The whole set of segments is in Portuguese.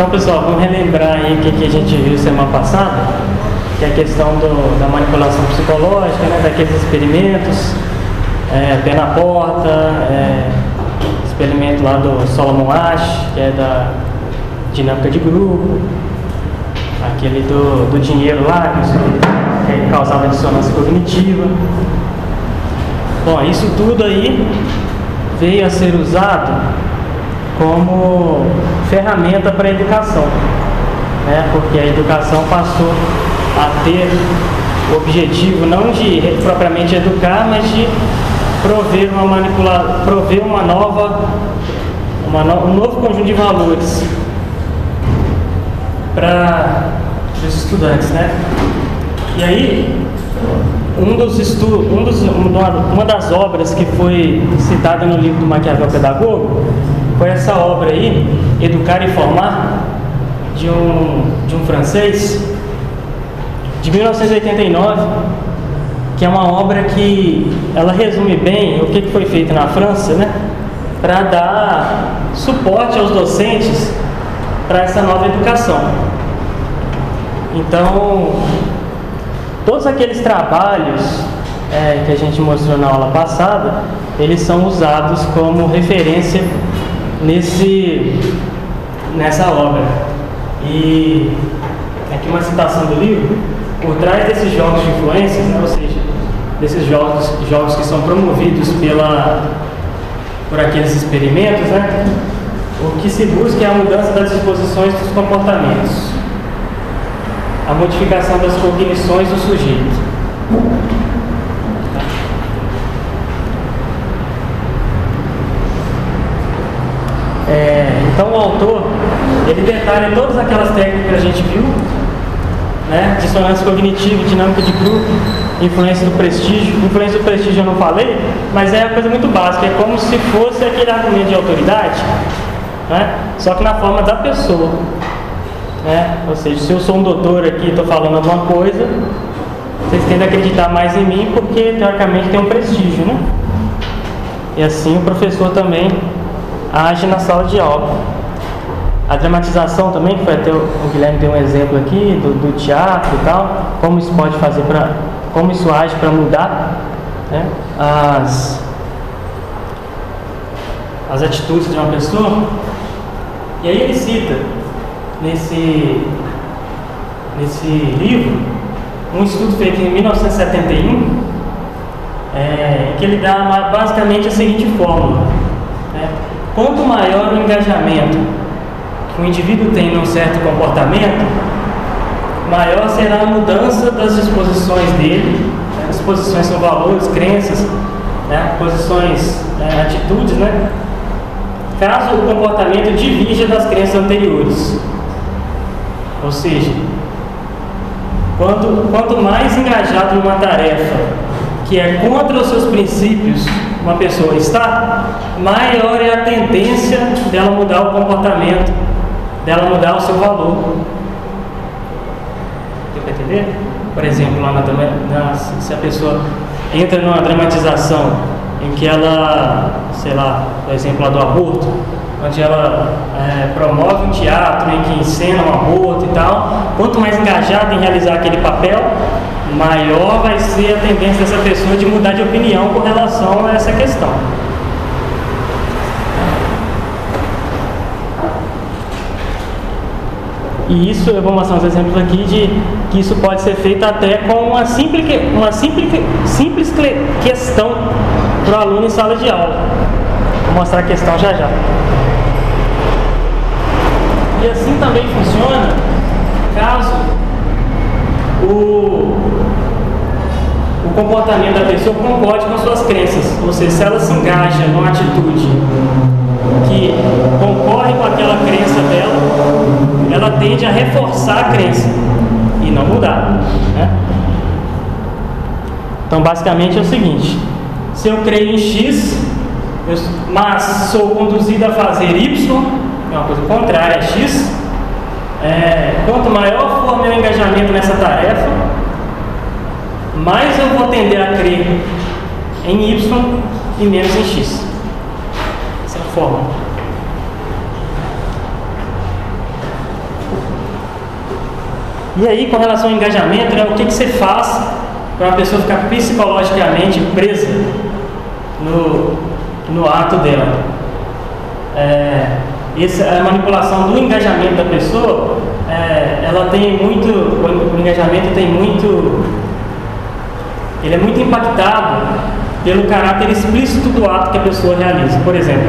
Então, pessoal, vamos relembrar aí o que, que a gente viu semana passada, que é a questão do, da manipulação psicológica, né, daqueles experimentos, é, pé na porta, é, experimento lá do Solomon Ash, que é da dinâmica de grupo, aquele do, do dinheiro lá, que, que causava dissonância cognitiva. Bom, isso tudo aí veio a ser usado como ferramenta para a educação, né? porque a educação passou a ter o objetivo não de propriamente educar, mas de prover uma manipula prover uma nova, uma no um novo conjunto de valores para os estudantes, né? E aí um dos estudos, um uma das obras que foi citada no livro do Maquiavel Pedagogo foi essa obra aí, Educar e Formar, de um, de um francês, de 1989, que é uma obra que ela resume bem o que foi feito na França, né, para dar suporte aos docentes para essa nova educação. Então, todos aqueles trabalhos é, que a gente mostrou na aula passada, eles são usados como referência nesse, nessa obra. E aqui uma citação do livro, por trás desses jogos de influências, né, ou seja, desses jogos, jogos que são promovidos pela, por aqueles experimentos, né, o que se busca é a mudança das disposições dos comportamentos, a modificação das cognições do sujeito. É, então o autor ele detalha todas aquelas técnicas que a gente viu, né? Dissonância cognitiva, dinâmica de grupo, influência do prestígio. Influência do prestígio eu não falei, mas é uma coisa muito básica, é como se fosse aquele argumento de autoridade, né? Só que na forma da pessoa. Né? Ou seja, se eu sou um doutor aqui e estou falando alguma coisa, vocês tendem a acreditar mais em mim porque teoricamente tem um prestígio, né? E assim o professor também age na sala de aula. A dramatização também, que foi até o Guilherme deu um exemplo aqui do, do teatro e tal, como isso pode fazer para, como isso age para mudar né, as, as atitudes de uma pessoa. E aí ele cita nesse, nesse livro um estudo feito em 1971, é, que ele dá basicamente a seguinte fórmula. Quanto maior o engajamento que o indivíduo tem num certo comportamento, maior será a mudança das disposições dele. Né? Disposições são valores, crenças, né? posições, né? atitudes, né? Caso o comportamento divirja das crenças anteriores. Ou seja, quanto, quanto mais engajado numa tarefa que é contra os seus princípios uma pessoa está, maior é a tendência dela mudar o comportamento, dela mudar o seu valor. Deu para entender? Por exemplo, lá na, na, se a pessoa entra numa dramatização em que ela, sei lá, por exemplo, lá do aborto, onde ela é, promove um teatro em que encena um aborto e tal, quanto mais engajada em realizar aquele papel, maior vai ser a tendência dessa pessoa de mudar de opinião com relação a essa questão. E isso eu vou mostrar uns exemplos aqui de que isso pode ser feito até com uma simples, uma simples, simples questão para o aluno em sala de aula. Vou mostrar a questão já já. E assim também funciona caso o, o comportamento da pessoa concorde com suas crenças. Ou seja, se ela se engaja numa atitude que concorre com aquela crença dela, ela tende a reforçar a crença e não mudar. Né? Então, basicamente é o seguinte: se eu creio em X, mas sou conduzido a fazer Y, é uma coisa contrária a X, é, quanto maior for meu engajamento nessa tarefa, mais eu vou tender a crer em Y e menos em X. Essa é a forma. E aí, com relação ao engajamento, né, o que, que você faz para uma pessoa ficar psicologicamente presa no, no ato dela? É, essa, a manipulação do engajamento da pessoa, é, ela tem muito, o engajamento tem muito, ele é muito impactado pelo caráter explícito do ato que a pessoa realiza. Por exemplo,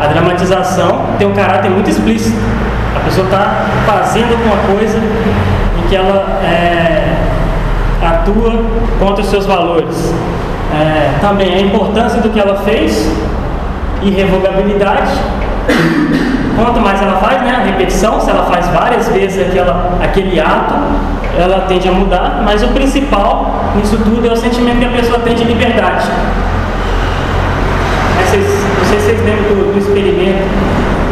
a dramatização tem um caráter muito explícito. A pessoa está fazendo alguma coisa em que ela é, atua contra os seus valores. É, também a importância do que ela fez, irrevogabilidade. Quanto mais ela faz, né, a repetição, se ela faz várias vezes aquela, aquele ato, ela tende a mudar, mas o principal nisso tudo é o sentimento que a pessoa tem de liberdade. Vocês, não sei se vocês lembram do, do experimento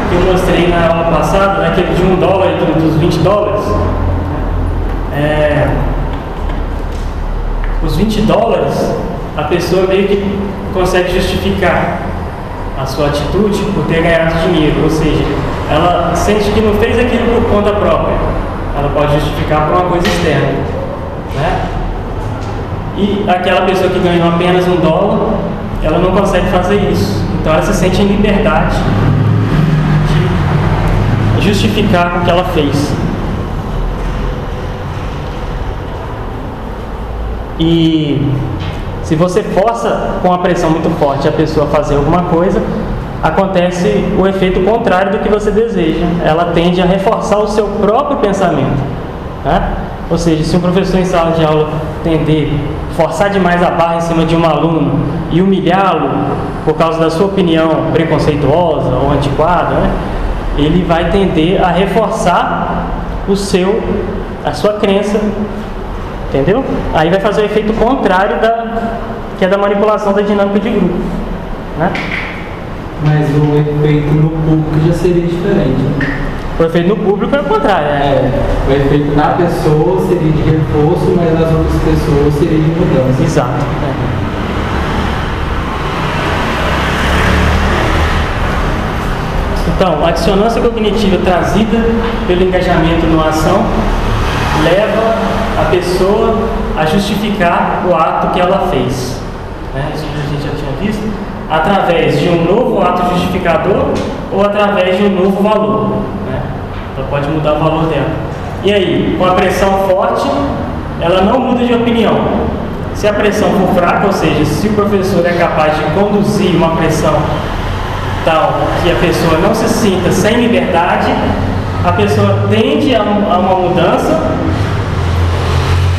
que eu mostrei na aula passada, aquele né, de um dólar e dos 20 dólares. É, os 20 dólares, a pessoa meio que consegue justificar a sua atitude por ter ganhado dinheiro, ou seja, ela sente que não fez aquilo por conta própria ela pode justificar por uma coisa externa. Né? E aquela pessoa que ganhou apenas um dólar, ela não consegue fazer isso. Então ela se sente em liberdade de justificar o que ela fez. E se você força com a pressão muito forte a pessoa a fazer alguma coisa, acontece o efeito contrário do que você deseja. Ela tende a reforçar o seu próprio pensamento. Né? Ou seja, se um professor em sala de aula tender forçar demais a barra em cima de um aluno e humilhá-lo por causa da sua opinião preconceituosa ou antiquada, né? ele vai tender a reforçar o seu, a sua crença, entendeu? Aí vai fazer o efeito contrário da que é da manipulação da dinâmica de grupo, né? Mas o efeito no público já seria diferente. Né? O efeito no público é o contrário, né? É, o efeito na pessoa seria de reforço, mas nas outras pessoas seria de mudança. Exato. É. Então, a dissonância cognitiva trazida pelo engajamento numa ação leva a pessoa a justificar o ato que ela fez. Né? Isso a gente já tinha visto através de um novo ato justificador ou através de um novo valor. Pode mudar o valor dela. E aí, com a pressão forte, ela não muda de opinião. Se a pressão for fraca, ou seja, se o professor é capaz de conduzir uma pressão tal que a pessoa não se sinta sem liberdade, a pessoa tende a, a uma mudança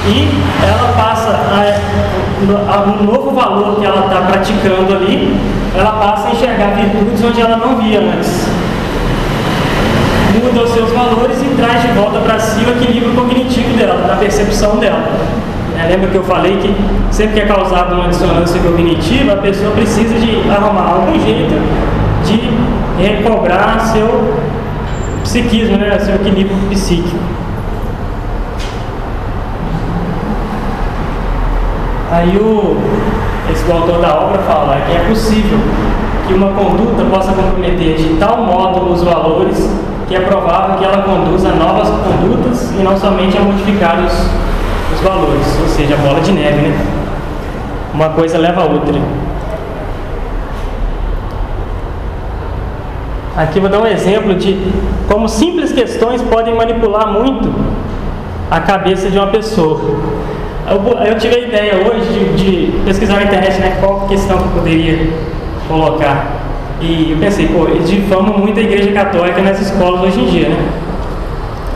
e ela passa a, a, um novo valor que ela está praticando ali, ela passa a enxergar virtudes onde ela não via antes. Muda os seus valores e traz de volta para si o equilíbrio cognitivo dela, da percepção dela. É, lembra que eu falei que sempre que é causada uma dissonância cognitiva, a pessoa precisa de arrumar algum jeito de recobrar seu psiquismo, né, seu equilíbrio psíquico. Aí o, esse autor da obra fala que é possível que uma conduta possa comprometer de tal modo os valores que é provável que ela conduza a novas condutas e não somente a modificar os, os valores, ou seja, a bola de neve, né? Uma coisa leva a outra. Aqui vou dar um exemplo de como simples questões podem manipular muito a cabeça de uma pessoa. Eu, eu tive a ideia hoje de, de, pesquisar na internet né, qual questão que eu poderia colocar. E eu pensei, pô, eles difamam muito a igreja católica nas escolas hoje em dia, né?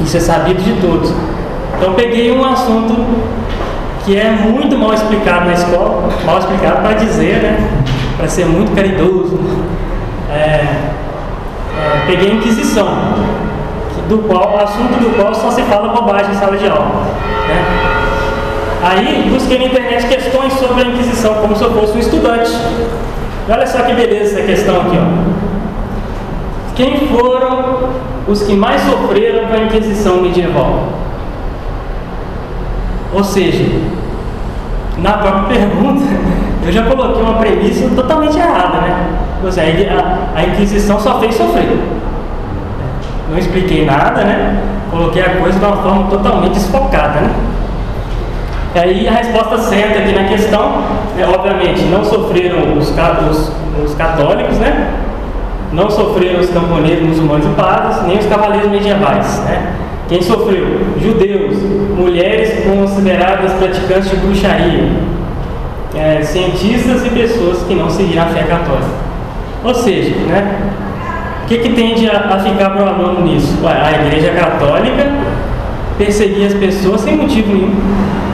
Isso é sabido de todos. Então peguei um assunto que é muito mal explicado na escola, mal explicado para dizer, né? Para ser muito caridoso. É, é, peguei a Inquisição, do qual, assunto do qual só se fala bobagem em sala de aula. Né? Aí busquei na internet questões sobre a Inquisição, como se eu fosse um estudante. E olha só que beleza essa questão aqui, ó. Quem foram os que mais sofreram com a Inquisição medieval? Ou seja, na própria pergunta, eu já coloquei uma premissa totalmente errada, né? Ou seja, a, a Inquisição só fez sofrer. não expliquei nada, né? Coloquei a coisa de uma forma totalmente desfocada, né? E aí a resposta certa aqui na questão é, obviamente, não sofreram os, os, os católicos, né? Não sofreram os camponeses muçulmanos e padres, nem os cavaleiros medievais, né? Quem sofreu? Judeus, mulheres consideradas praticantes de bruxaria, é, cientistas e pessoas que não seguiram a fé católica. Ou seja, né, o que, que tende a, a ficar para o aluno nisso? A Igreja Católica perseguir as pessoas sem motivo nenhum.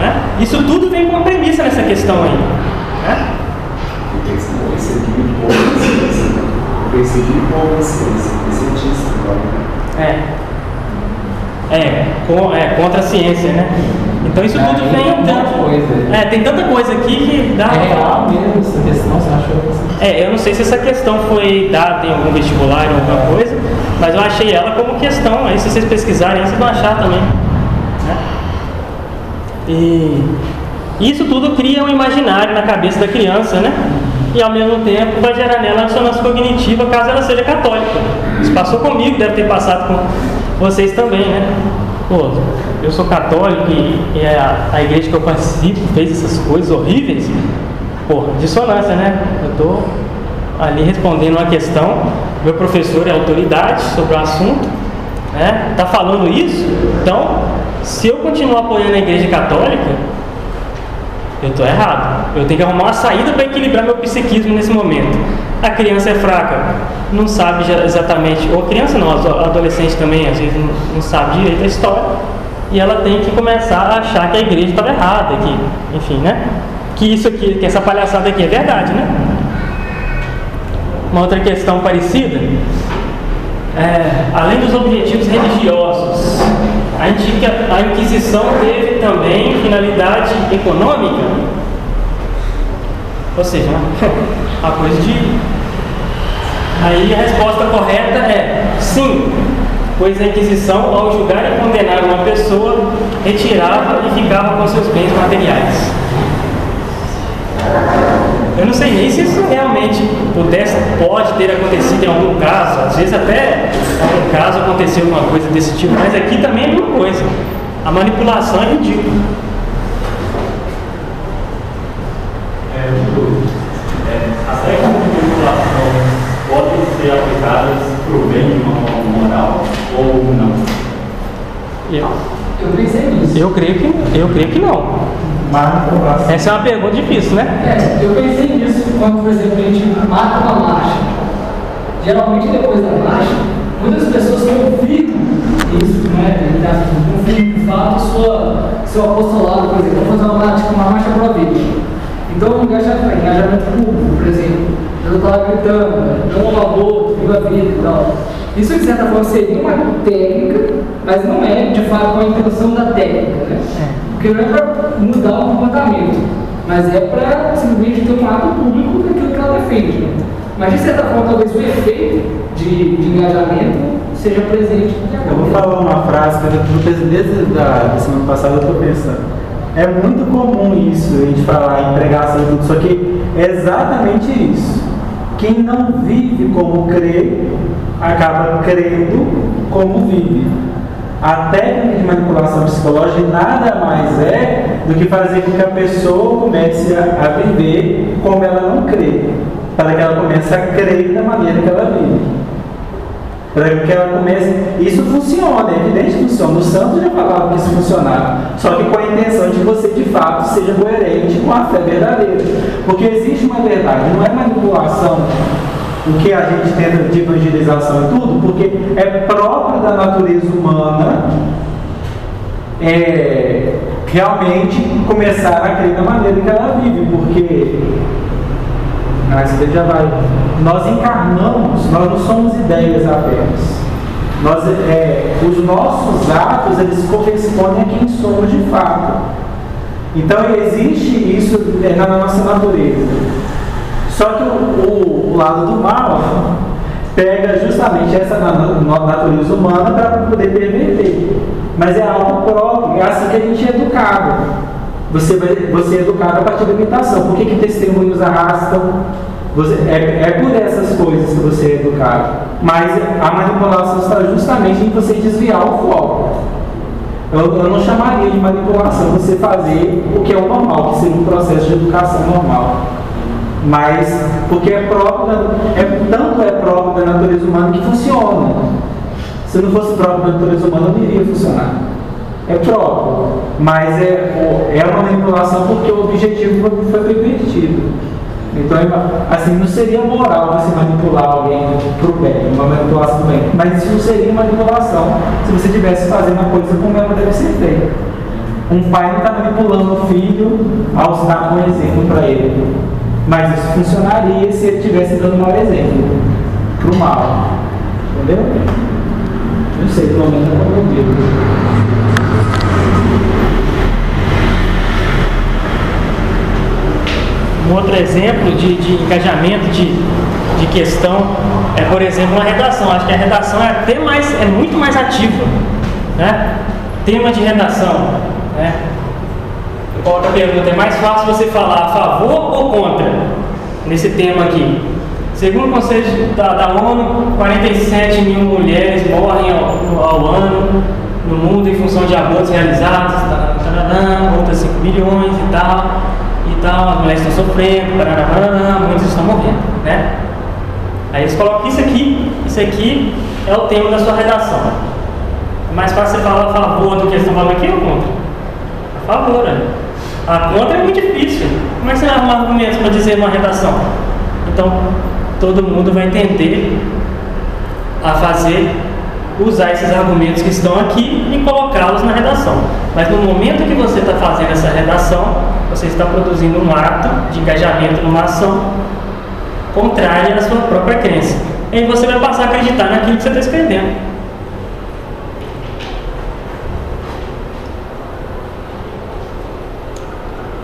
Né? Isso tudo vem com uma premissa nessa questão aí. Né? É. É, com, é, contra a ciência, né? Então isso tudo vem tanto. Coisa. É, tem tanta coisa aqui que dá. É real mesmo essa questão, você achou? É, eu não sei se essa questão foi dada em algum vestibular ou alguma coisa, mas eu achei ela como questão, aí se vocês pesquisarem, vocês vão achar também. E isso tudo cria um imaginário na cabeça da criança, né? E ao mesmo tempo vai gerar nela dissonância cognitiva caso ela seja católica. Isso passou comigo, deve ter passado com vocês também, né? Pô, eu sou católico e, e a, a, igreja que eu participo fez essas coisas horríveis. Pô, dissonância, né? Eu tô ali respondendo uma questão, meu professor é autoridade sobre o assunto, né? Tá falando isso, então, se eu continuar apoiando a igreja católica, eu estou errado. Eu tenho que arrumar uma saída para equilibrar meu psiquismo nesse momento. A criança é fraca, não sabe exatamente, ou a criança não, a adolescente também às vezes não, sabe direito a história, e ela tem que começar a achar que a igreja estava errada, que, enfim, né? Que isso aqui, que essa palhaçada aqui é verdade, né? Uma outra questão parecida, é, além dos objetivos religiosos, a, a Inquisição teve também finalidade econômica, ou seja, a coisa de. Aí a resposta correta é sim, pois a Inquisição, ao julgar e condenar uma pessoa, retirava e ficava com seus bens materiais. Eu não sei nem se isso realmente pudesse, pode ter acontecido em algum caso, às vezes até em algum caso aconteceu alguma coisa desse tipo, mas aqui também é a mesma coisa. A manipulação é ridícula. É, é, as técnicas de manipulação podem ser aplicadas para o bem de uma forma moral ou não? Eu, eu pensei nisso. Eu creio que, eu creio que não. Essa é uma pergunta difícil, né? É, eu pensei nisso quando, por exemplo, a gente marca uma marcha. Geralmente, depois da marcha, muitas pessoas confirmam isso, né? Confirmam de fato sua, seu apostolado, por exemplo. Vamos fazer uma marcha, uma marcha para vida. Então, engajamento, engajamento público, por exemplo. Eu estava gritando, não ao aborto, viva a vida e tal. Isso, de certa forma, seria uma técnica, mas não é, de fato, a intenção da técnica, né? É. Porque não é para mudar o comportamento, mas é para simplesmente ter um ato público daquilo que ela defende. Né? Mas, de certa forma, talvez o efeito de, de engajamento seja presente. Eu vou falar uma frase que eu desde a semana passada eu estou pensando. É muito comum isso, a gente falar em pregação e tudo, só que é exatamente isso. Quem não vive como crê, acaba crendo como vive. A técnica de manipulação psicológica nada mais é do que fazer com que a pessoa comece a, viver como ela não crê, para que ela comece a crer da maneira que ela vive. Para que ela comece. Isso funciona, é evidente que funciona. O Santos já falava que isso funcionava. Só que com a intenção de que você de fato seja coerente com a fé verdadeira. Porque existe uma verdade, não é manipulação o que a gente tenta de evangelização e tudo, porque é próprio da natureza humana é, realmente começar a crer da maneira que ela vive, porque isso já vai. Nós encarnamos, nós não somos ideias apenas. Nós, é, os nossos atos eles correspondem a quem somos de fato. Então existe isso é, na nossa natureza. Só que o, o, lado do mal pega justamente essa natureza humana para poder perverter. Mas é algo próprio, é assim que a gente é educado. Você, vai, você é educado a partir da imitação. Por que, que testemunhos arrastam? Você, é, é por essas coisas que você é educado. Mas a manipulação está justamente em você desviar o foco. Eu, eu não chamaria de manipulação você fazer o que é o normal, que seria um processo de educação normal. Mas porque é próprio, é, tanto é próprio da natureza humana que funciona. Se não fosse próprio da natureza humana, não iria funcionar. É próprio, mas é, é uma manipulação porque o objetivo foi, permitido. Então, assim, não seria moral você manipular alguém para o bem, uma manipulação do bem, mas isso não seria manipulação se você estivesse fazendo a coisa como ela deve ser feita. Um pai não está manipulando o filho ao dar um exemplo para ele, mas isso funcionaria se ele estivesse dando mau exemplo para o mal. Entendeu? Não sei, pelo menos é o meu Um outro exemplo de, de engajamento de, de questão é, por exemplo, uma redação. Acho que a redação é até mais, é muito mais ativa. Né? Tema de redação. Né? Eu coloco a pergunta, é mais fácil você falar a favor ou contra nesse tema aqui? Segundo o Conselho da, da ONU, 47 mil mulheres morrem ao, ao, ano no mundo em função de abortos realizados, outras 5 milhões e tal e tal, as mulheres estão sofrendo, barará, muitos estão morrendo, né? Aí eles colocam isso aqui, isso aqui é o tema da sua redação. É mais fácil você falar a favor do que eles estão falando aqui ou contra? A favor, né? A contra é muito difícil. Como é que você arruma argumentos para dizer uma redação? Então, todo mundo vai entender a fazer, usar esses argumentos que estão aqui e colocá-los na redação. Mas no momento que você está fazendo essa redação, você está produzindo um ato de engajamento numa ação contrária à sua própria crença. E aí você vai passar a acreditar naquilo que você está escrevendo.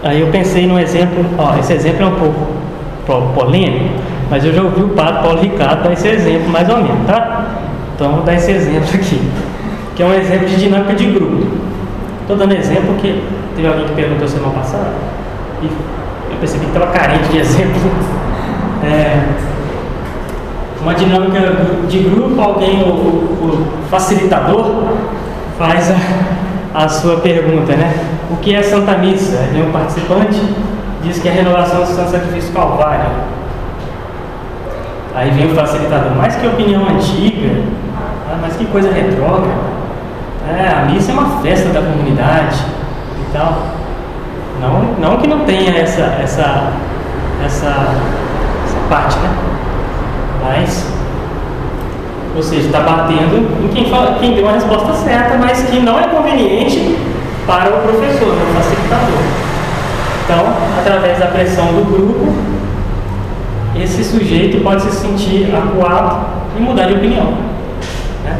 Aí eu pensei num exemplo, ó, esse exemplo é um pouco polêmico, mas eu já ouvi o padre Paulo Ricardo dar esse exemplo mais ou menos, tá? Então vou dar esse exemplo aqui, que é um exemplo de dinâmica de grupo. Estou dando exemplo que teve alguém que perguntou semana passada e eu percebi que estava carente de exemplo. É, uma dinâmica de grupo, alguém, o, o facilitador, faz a, a, sua pergunta, né? O que é Santa Missa? Um participante diz que é a renovação do Santo Sacrifício Calvário. Aí vem o facilitador, mas que opinião antiga, ah, mas que coisa retrógrada. É, a missa é uma festa da comunidade e tal. Não, não que não tenha essa, essa, essa, essa parte, né? Mas, ou seja, está batendo em quem, fala, quem deu a resposta certa, mas que não é conveniente para o professor, né, o facilitador. Então, através da pressão do grupo, esse sujeito pode se sentir acuado e mudar de opinião. Né?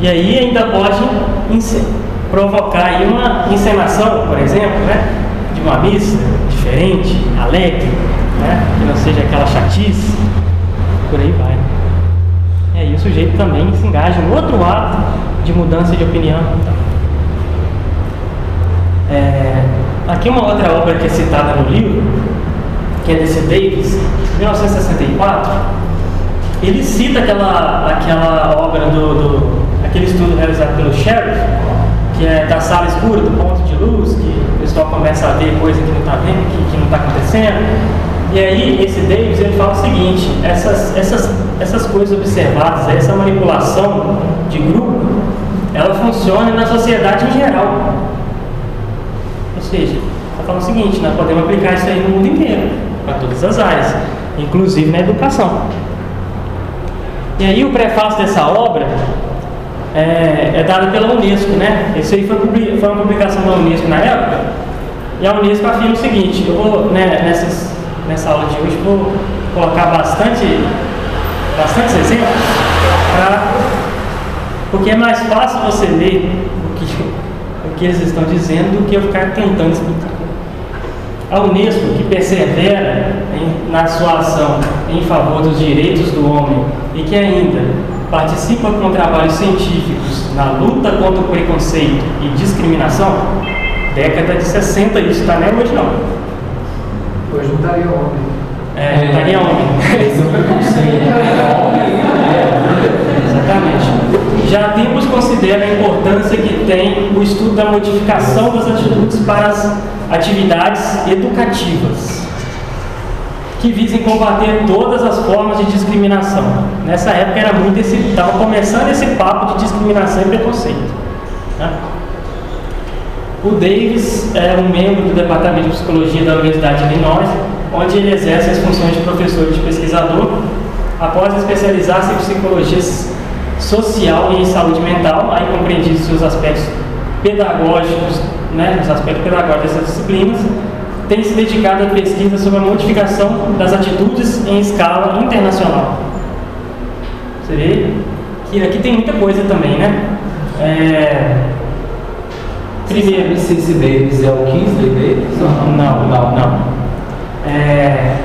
E aí ainda pode provocar uma encenação, por exemplo, né, de uma missa diferente, alegre, né, que não seja aquela chatice, por aí vai. E aí o sujeito também se engaja no outro ato de mudança de opinião. É, aqui uma outra obra que é citada no livro, que é desse Davis, 1964, ele cita aquela, aquela obra do, do aquele estudo realizado pelo Sheriff, que é da sala escura, do ponto de luz, que o pessoal começa a ver coisa que não está vendo, que, que não está acontecendo. E aí esse Davis ele fala o seguinte, essas, essas, essas coisas observadas, essa manipulação de grupo, ela funciona na sociedade em geral. Ou seja, está falando o seguinte, nós podemos aplicar isso aí no mundo inteiro, para todas as áreas, inclusive na educação. E aí o prefácio dessa obra é, é dada pela Unesco, né? Isso aí foi, foi uma publicação da Unesco na época. E a Unesco afirma o seguinte, eu vou, né, nessas, nessa aula de hoje, vou colocar bastante, bastantes exemplos, pra, porque é mais fácil você ler o que, o que eles estão dizendo do que eu ficar tentando explicar. A Unesco, que persevera em, na sua ação em favor dos direitos do homem e que ainda participa com trabalhos científicos na luta contra o preconceito e discriminação, década de 60, isso está nem hoje não. Hoje não estaria homem. É, estaria homem. Esse é o preconceito. Exatamente. Já Tempos considera a importância que tem o estudo da modificação das atitudes para as atividades educativas, que visem combater todas as formas de discriminação. Nessa época era muito esse, estava começando esse papo de discriminação e preconceito. Né? O Davis é um membro do Departamento de Psicologia da Universidade de Illinois, onde ele exerce as funções de professor e de pesquisador. Após especializar-se em psicologia social e saúde mental, aí compreendidos seus aspectos pedagógicos, né, os aspectos pedagógicos dessas disciplinas, tem se dedicado à pesquisa sobre a modificação das atitudes em escala internacional. Você vê que aqui tem muita coisa também, né? É... Primeiro, se esse Davis é o Kingsley Davis? Não, não, não. É...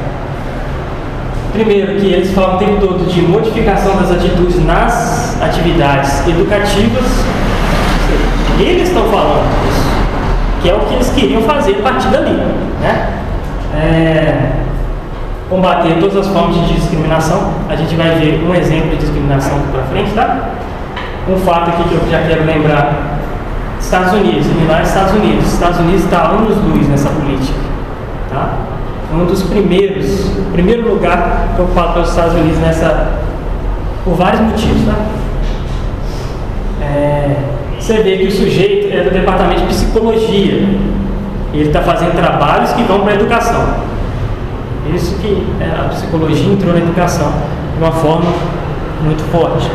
Primeiro, que eles falam o tempo todo de modificação das atitudes nas atividades educativas. Eles estão falando isso, que é o que eles queriam fazer a partir dali. Né? É... Combater todas as formas de discriminação. A gente vai ver um exemplo de discriminação para frente, tá? Um fato aqui que eu já quero lembrar Estados Unidos, lá Estados Unidos. Estados Unidos está anos luz nessa política. Tá? Um dos primeiros, primeiro lugar que eu falo para os Estados Unidos nessa, por vários motivos. Tá? É, você vê que o sujeito é do departamento de psicologia. Ele está fazendo trabalhos que vão para a educação. Isso que é, a psicologia entrou na educação de uma forma muito forte.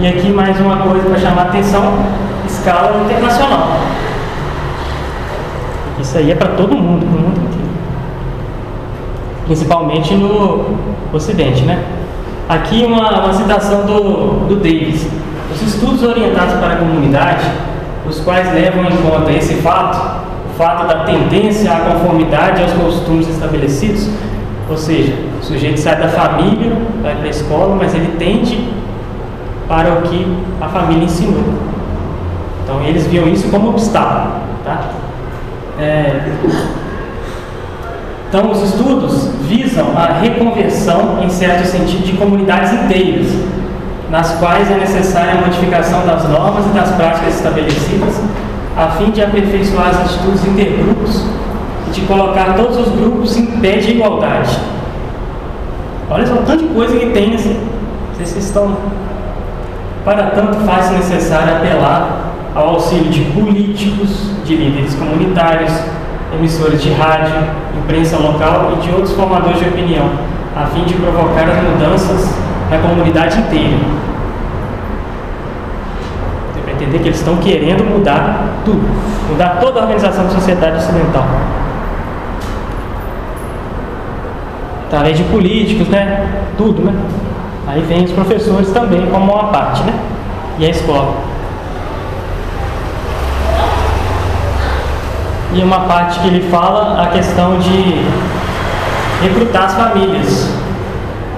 E aqui mais uma coisa para chamar a atenção escala internacional. Isso aí é para todo mundo, para o mundo inteiro. Principalmente no Ocidente, né? Aqui uma, uma citação do, do Davis. Os estudos orientados para a comunidade, os quais levam em conta esse fato, o fato da tendência à conformidade aos costumes estabelecidos, ou seja, o sujeito sai da família, vai para a escola, mas ele tende para o que a família ensinou. Então eles viam isso como obstáculo. Tá? É... Então os estudos visam a reconversão, em certo sentido, de comunidades inteiras, nas quais é necessária a modificação das normas e das práticas estabelecidas, a fim de aperfeiçoar as atitudes intergrupos e de colocar todos os grupos em pé de igualdade. Olha só de coisa que tem nesse. Vocês estão. Para tanto faz necessário apelar ao auxílio de políticos, de líderes comunitários, emissores de rádio, imprensa local e de outros formadores de opinião, a fim de provocar as mudanças na comunidade inteira. Você vai entender que eles estão querendo mudar tudo, mudar toda a organização da sociedade ocidental. Através de políticos, né? Tudo, né? Aí vem os professores também como uma parte, né? E a escola. E uma parte que ele fala a questão de recrutar as famílias,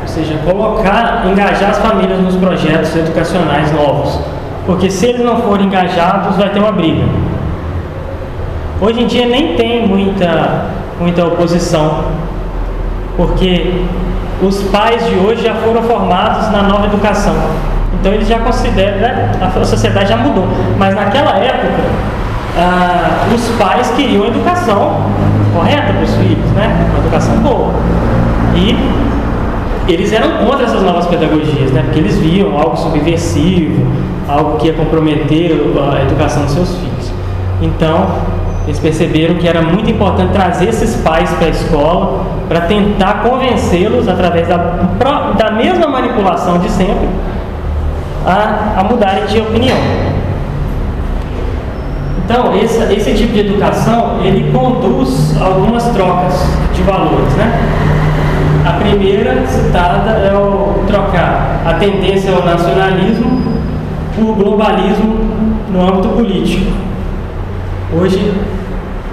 ou seja, colocar, engajar as famílias nos projetos educacionais novos, porque se eles não forem engajados, vai ter uma briga. Hoje em dia nem tem muita, muita oposição, porque os pais de hoje já foram formados na nova educação. Então eles já consideram, né? a sociedade já mudou. Mas naquela época, ah, os pais queriam educação correta para os filhos, né? Uma educação boa. E eles eram contra essas novas pedagogias, né? Porque eles viam algo subversivo, algo que ia comprometer a educação dos seus filhos. Então, eles perceberam que era muito importante trazer esses pais para a escola para tentar convencê-los, através da, da mesma manipulação de sempre, a, a mudarem de opinião. Então, esse, esse tipo de educação, ele conduz algumas trocas de valores, né? A primeira citada é o trocar a tendência ao nacionalismo por globalismo no âmbito político. Hoje,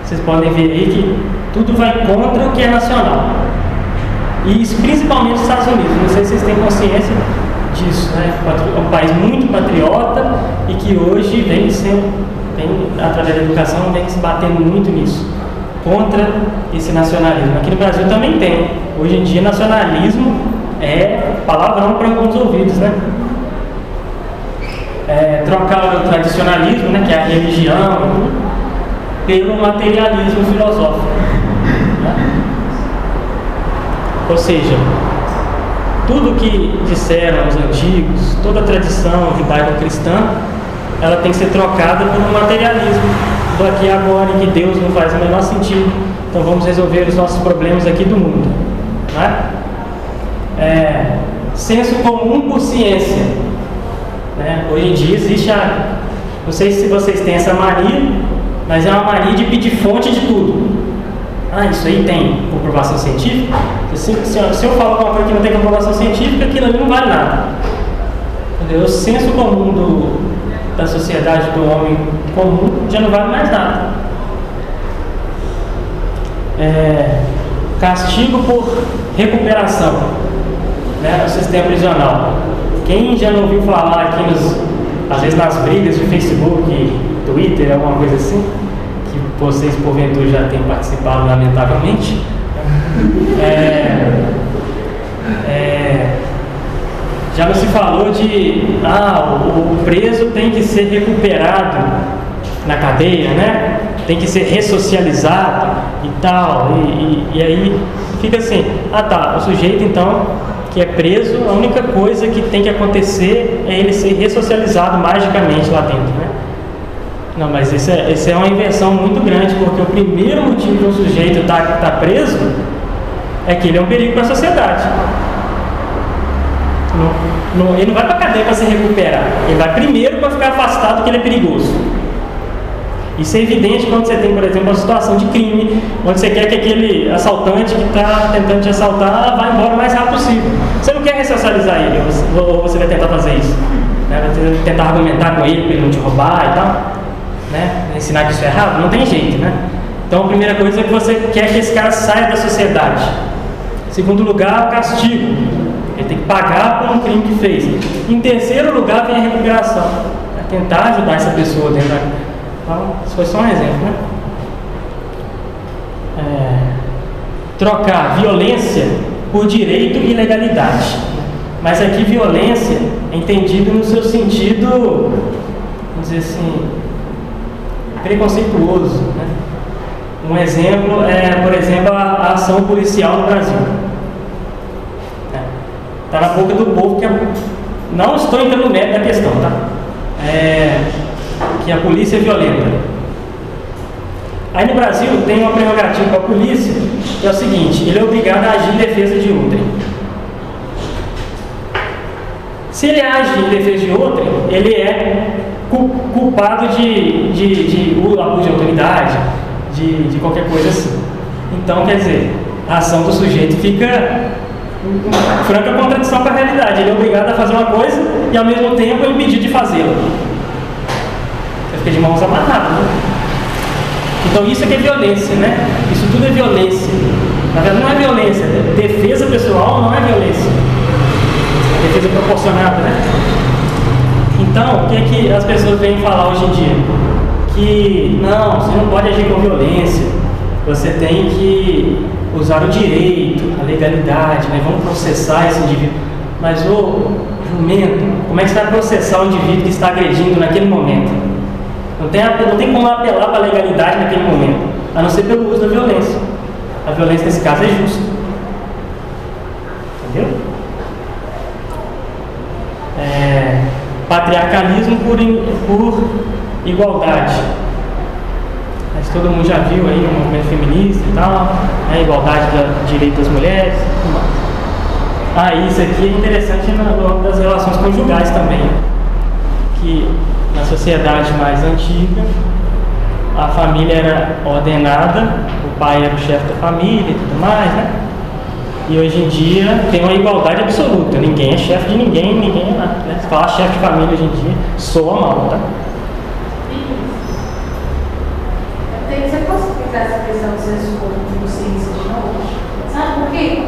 vocês podem ver aí que tudo vai contra o que é nacional. E isso principalmente nos Estados Unidos. Não sei se vocês têm consciência disso, né? É um país muito patriota e que hoje vem sendo vem, através da educação, vem se batendo muito nisso. contra esse nacionalismo. Aqui no Brasil também tem. Hoje em dia, nacionalismo é palavrão para alguns ouvidos, né? É, trocar o tradicionalismo, né, que é a religião, pelo materialismo filosófico. Né? Ou seja, tudo que disseram os antigos, toda a tradição judaico-cristã, ela tem que ser trocada por um materialismo do aqui e agora, em que Deus não faz o menor sentido. Então vamos resolver os nossos problemas aqui do mundo. Né? É, senso comum por ciência. Né? Hoje em dia existe a. Não sei se vocês têm essa mania, mas é uma mania de pedir fonte de tudo. Ah, isso aí tem comprovação científica? Se, se, se eu falo alguma coisa que não tem comprovação científica, aquilo ali não vale nada. Entendeu? O senso comum do, da sociedade, do homem comum, já não vale mais nada. É, castigo por recuperação, né, o sistema prisional. Quem já não ouviu falar aqui, nos, às vezes nas brigas de Facebook, Twitter, alguma coisa assim, que vocês porventura já têm participado, lamentavelmente, é, é, já não se falou de ah, o, preso tem que ser recuperado na cadeia, né? Tem que ser ressocializado e tal. E, e, e aí fica assim, ah tá, o sujeito então que é preso, a única coisa que tem que acontecer é ele ser ressocializado magicamente lá dentro, né? Não, mas isso é, isso é uma invenção muito grande, porque o primeiro motivo que um sujeito está tá preso é que ele é um perigo para a sociedade. Não, não, ele não vai para a cadeia para se recuperar, ele vai primeiro para ficar afastado porque ele é perigoso. Isso é evidente quando você tem, por exemplo, uma situação de crime, onde você quer que aquele assaltante que está tentando te assaltar vá embora o mais rápido possível. Você não quer ressocializar ele, ou você vai tentar fazer isso. Né? Vai tentar argumentar com ele para ele não te roubar e tal. Né? Ensinar que isso é errado? Não tem jeito, né? Então a primeira coisa é que você quer que esse cara saia da sociedade. Segundo lugar, o castigo. Pagar por um crime que fez. Em terceiro lugar, vem a recuperação. É tentar ajudar essa pessoa dentro da então, isso foi só um exemplo, né? É, trocar violência por direito e legalidade. Mas aqui violência é entendido no seu sentido, vamos dizer assim, preconceituoso. Né? Um exemplo é, por exemplo, a, a ação policial no Brasil. Está na boca do povo que é, não estou entrando no mérito da questão, tá? É, que a polícia é violenta. Aí no Brasil tem uma prerrogativa para a polícia, que é o seguinte, ele é obrigado a agir em defesa de outrem. Se ele age em defesa de outrem, ele é culpado de, de, de abuso de autoridade, de, de qualquer coisa assim. Então, quer dizer, a ação do sujeito fica franca contradição com a realidade. Ele é obrigado a fazer uma coisa e ao mesmo tempo é impedido de fazê-la fica de mãos amarradas. Né? Então isso é que é violência, né? Isso tudo é violência. Na verdade não é violência, defesa pessoal não é violência. Defesa proporcionada, né? Então, o que é que as pessoas vêm falar hoje em dia? Que não, você não pode agir com violência, você tem que usar o direito, legalidade, né? vamos processar esse indivíduo. Mas o jumento, como é que você vai processar o indivíduo que está agredindo naquele momento? Não tem, não tem como apelar para a legalidade naquele momento, a não ser pelo uso da violência. A violência nesse caso é justa. Entendeu? É, patriarcalismo por, por igualdade. Mas todo mundo já viu aí o movimento feminista e tal, a igualdade do direito das mulheres Ah, isso aqui é interessante no âmbito das relações conjugais também. Que na sociedade mais antiga, a família era ordenada, o pai era o chefe da família e tudo mais, né? E hoje em dia tem uma igualdade absoluta, ninguém é chefe de ninguém, ninguém é nada. Né? Se falar chefe de família hoje em dia, soa mal, tá? Você pode explicar essa questão do senso comum ciência de novo? Sabe por quê?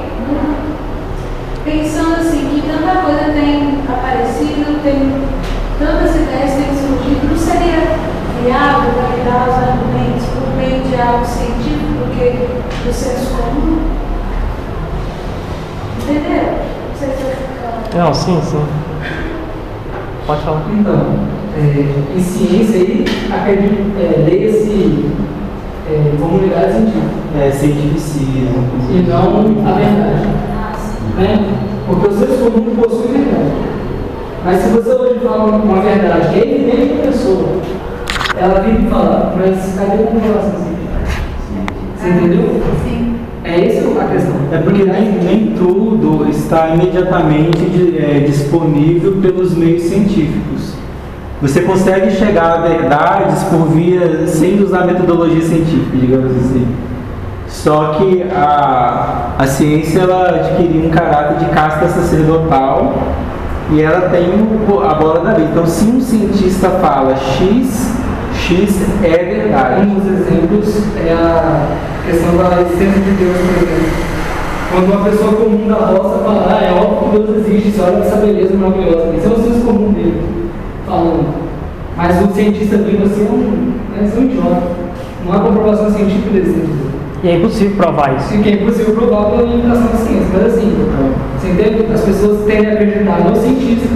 Pensando assim, que tanta coisa tem aparecido, tem tantas ideias têm surgido, não seria viável validar os argumentos por meio de algo científico? que do senso comum. Entendeu? Não sei se eu ficar. Não, sim, sim. Pode falar. Então, é, em ciência aí, acredito, é, leia-se é, comunidade científica É cientificismo. e não a verdade. Né? Porque o senso comum possui verdade. Mas se você hoje fala uma verdade que é evidente para a pessoa, ela vem e fala, mas cadê a comprovação científica? Você entendeu? Sim. É essa a questão. É porque nem, nem tudo está imediatamente di- é, disponível pelos meios científicos. Você consegue chegar a verdades por via sem usar metodologia científica, digamos assim. Só que a, a ciência ela adquiriu um caráter de casta sacerdotal e ela tem a bola da vez. Então, se um cientista fala X, X é verdade. Um dos exemplos é a questão da existência de Deus, por exemplo. Quando uma pessoa comum da roça fala, ah, é óbvio que Deus existe, você olha essa beleza maravilhosa. Esse é o senso comum dele, falando. Mas o cientista vindo assim é um, é um idiota. Não há comprovação científica desse. E é impossível provar isso. Que é impossível provar pela limitação da ciência. Mas assim, você entende? As pessoas tendem a acreditar no cientista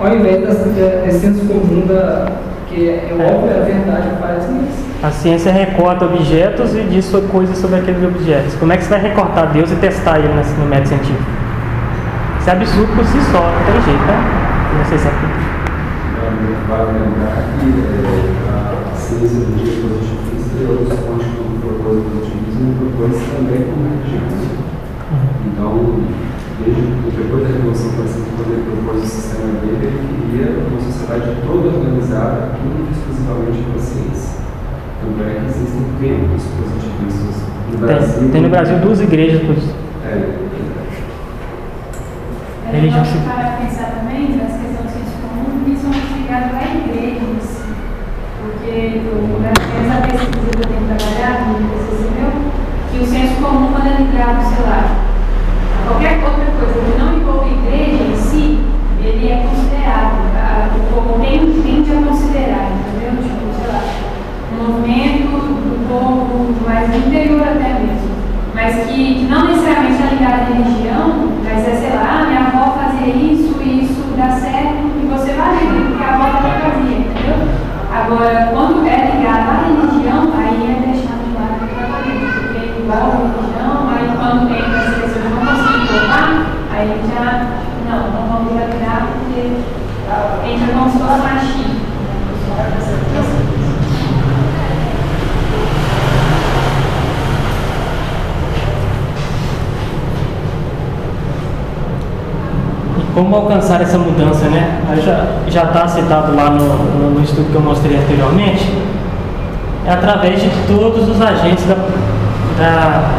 ao invés desse senso comum da, que é, é óbvio, é a verdade parece isso. A ciência recorta objetos e diz coisas sobre aqueles objetos. Como é que você vai recortar Deus e testar ele no método científico? Isso é absurdo por si só, não tem jeito, né? Não sei se é. Vale lembrar que é, a ciência do dia positivista ela responde como propôs o positivismo e propôs também como religioso. Então, desde depois da Revolução Francesa, quando ele propôs o sistema dele, ele queria uma sociedade toda organizada, única e exclusivamente pela ciência. Tanto é que existem templos positivistas no Brasil. Tem, tem no Brasil duas igrejas por isso. É, É Religião sim. para pensar também nessa questão do senso comum, à igreja em si. Porque o- nessa pesquisa que eu tenho trabalhado, no TCC que o senso comum, quando é ligado, sei lá, a qualquer outra coisa que não envolva a igreja em si, ele é considerado, a- o povo tem- tende a considerar, entendeu? Tipo, sei lá, um movimento do povo mais do interior até mesmo mas que, que não necessariamente está ligado à religião, mas é, sei lá, ah, minha avó fazia isso e isso dá certo e você vai ver, porque a avó também fazia, entendeu? Agora, quando é ligado à religião, aí é deixado de lado completamente, porque envolve a religião, aí quando entra as pessoas não conseguem provar, aí já, não, não vamos validar porque entra como se fosse machismo. Como alcançar essa mudança, né? Já está citado lá no, no, no estudo que eu mostrei anteriormente. É através de todos os agentes da, da,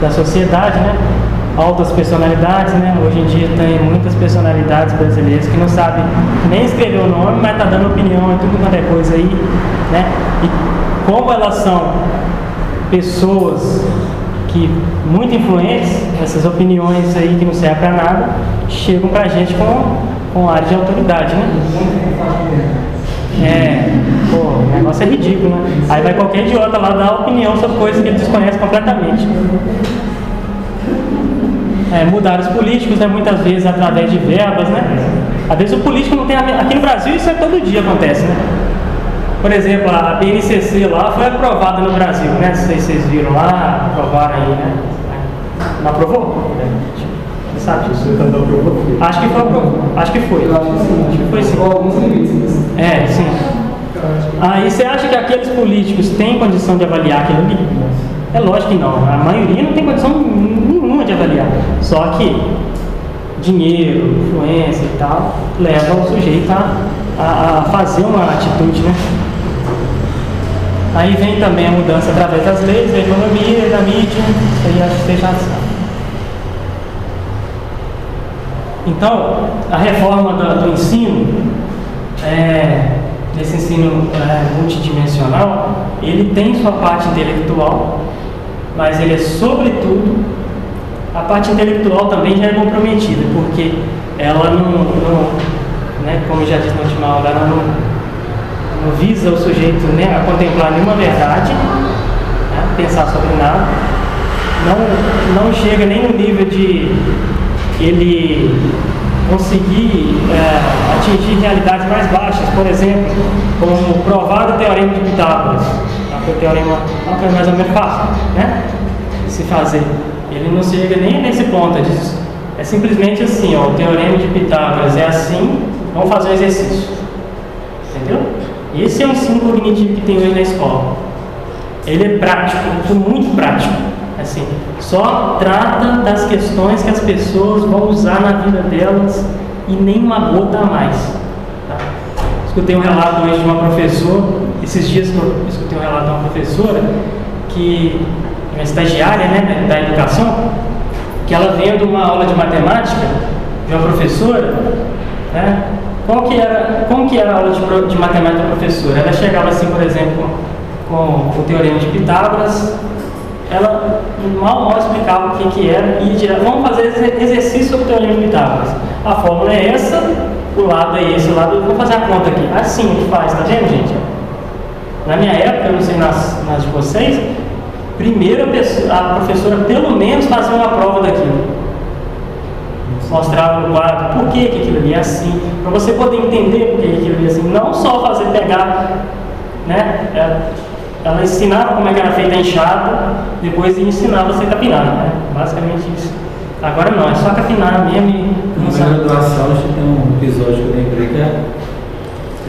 da sociedade, né? Altas personalidades, né? Hoje em dia tem muitas personalidades brasileiras que não sabem nem escrever o nome, mas tá dando opinião em tudo quanto é coisa aí, né? E como elas são pessoas que muito influentes, essas opiniões aí que não servem para nada, chegam pra gente com, com área de autoridade, né? É, pô, o negócio é ridículo, né? Aí vai qualquer idiota lá dar opinião sobre coisas que ele desconhece completamente. É, mudar os políticos, né, muitas vezes através de verbas, né? Às vezes o político não tem a. Aqui no Brasil isso é todo dia acontece, né? Por exemplo, a BNCC lá foi aprovada no Brasil, né? Não sei se vocês viram lá, aprovaram aí, né? Não aprovou? Você sabe disso? Acho que foi aprovado. Acho que foi. Eu acho que sim. Acho que foi sim. Alguns limites. mas É, sim. Aí você acha que aqueles políticos têm condição de avaliar aquilo ali? É lógico que não. A maioria não tem condição nenhuma de avaliar. Só que dinheiro, influência e tal, leva o sujeito a, a, a fazer uma atitude, né? Aí vem também a mudança através das leis, da economia, da mídia, aí acho que já. Então, a reforma do, do ensino, é, desse ensino é, multidimensional, ele tem sua parte intelectual, mas ele é sobretudo, a parte intelectual também já é comprometida, porque ela não, não né, como já disse na última aula, ela não, não visa o sujeito né, a contemplar nenhuma verdade, né, pensar sobre nada, não, não chega nem no nível de ele conseguir é, atingir realidades mais baixas, por exemplo, como provar o teorema de Pitágoras. Tá? O teorema é mais ou menos fácil, né? De se fazer. Ele não chega nem nesse ponto, é simplesmente assim, ó, o teorema de Pitágoras é assim, vamos fazer o exercício. Esse é o ensino cognitivo que tem hoje na escola. Ele é prático, muito prático. Assim, só trata das questões que as pessoas vão usar na vida delas e nem uma gota a mais. Tá? Escutei um relato hoje de uma professora, esses dias eu escutei um relato de uma professora que, uma estagiária né, da educação, que ela veio de uma aula de matemática de uma professora, né? Qual que era, como que era a aula de, de matemática da professora? Ela chegava assim, por exemplo, com, o teorema de Pitágoras, ela mal, mal explicava o que, que era e direto, vamos fazer exercício sobre o teorema de Pitágoras. A fórmula é essa, o lado é esse, o lado, vamos fazer a conta aqui. Assim que faz, tá vendo, gente? Na minha época, eu não sei nas, nas de vocês, primeiro a, pessoa, a professora pelo menos fazia uma prova daquilo. Mostrava no quadro por que, que aquilo ali é assim, para você poder entender por que, que aquilo ali é assim. Não só fazer pegar, né? É, ela ensinava como é que era feita a enxada, depois ensinava você a capinar, né? Basicamente isso. Agora não, é só capinar mesmo e. Na graduação, a gente tem um episódio que eu lembrei que é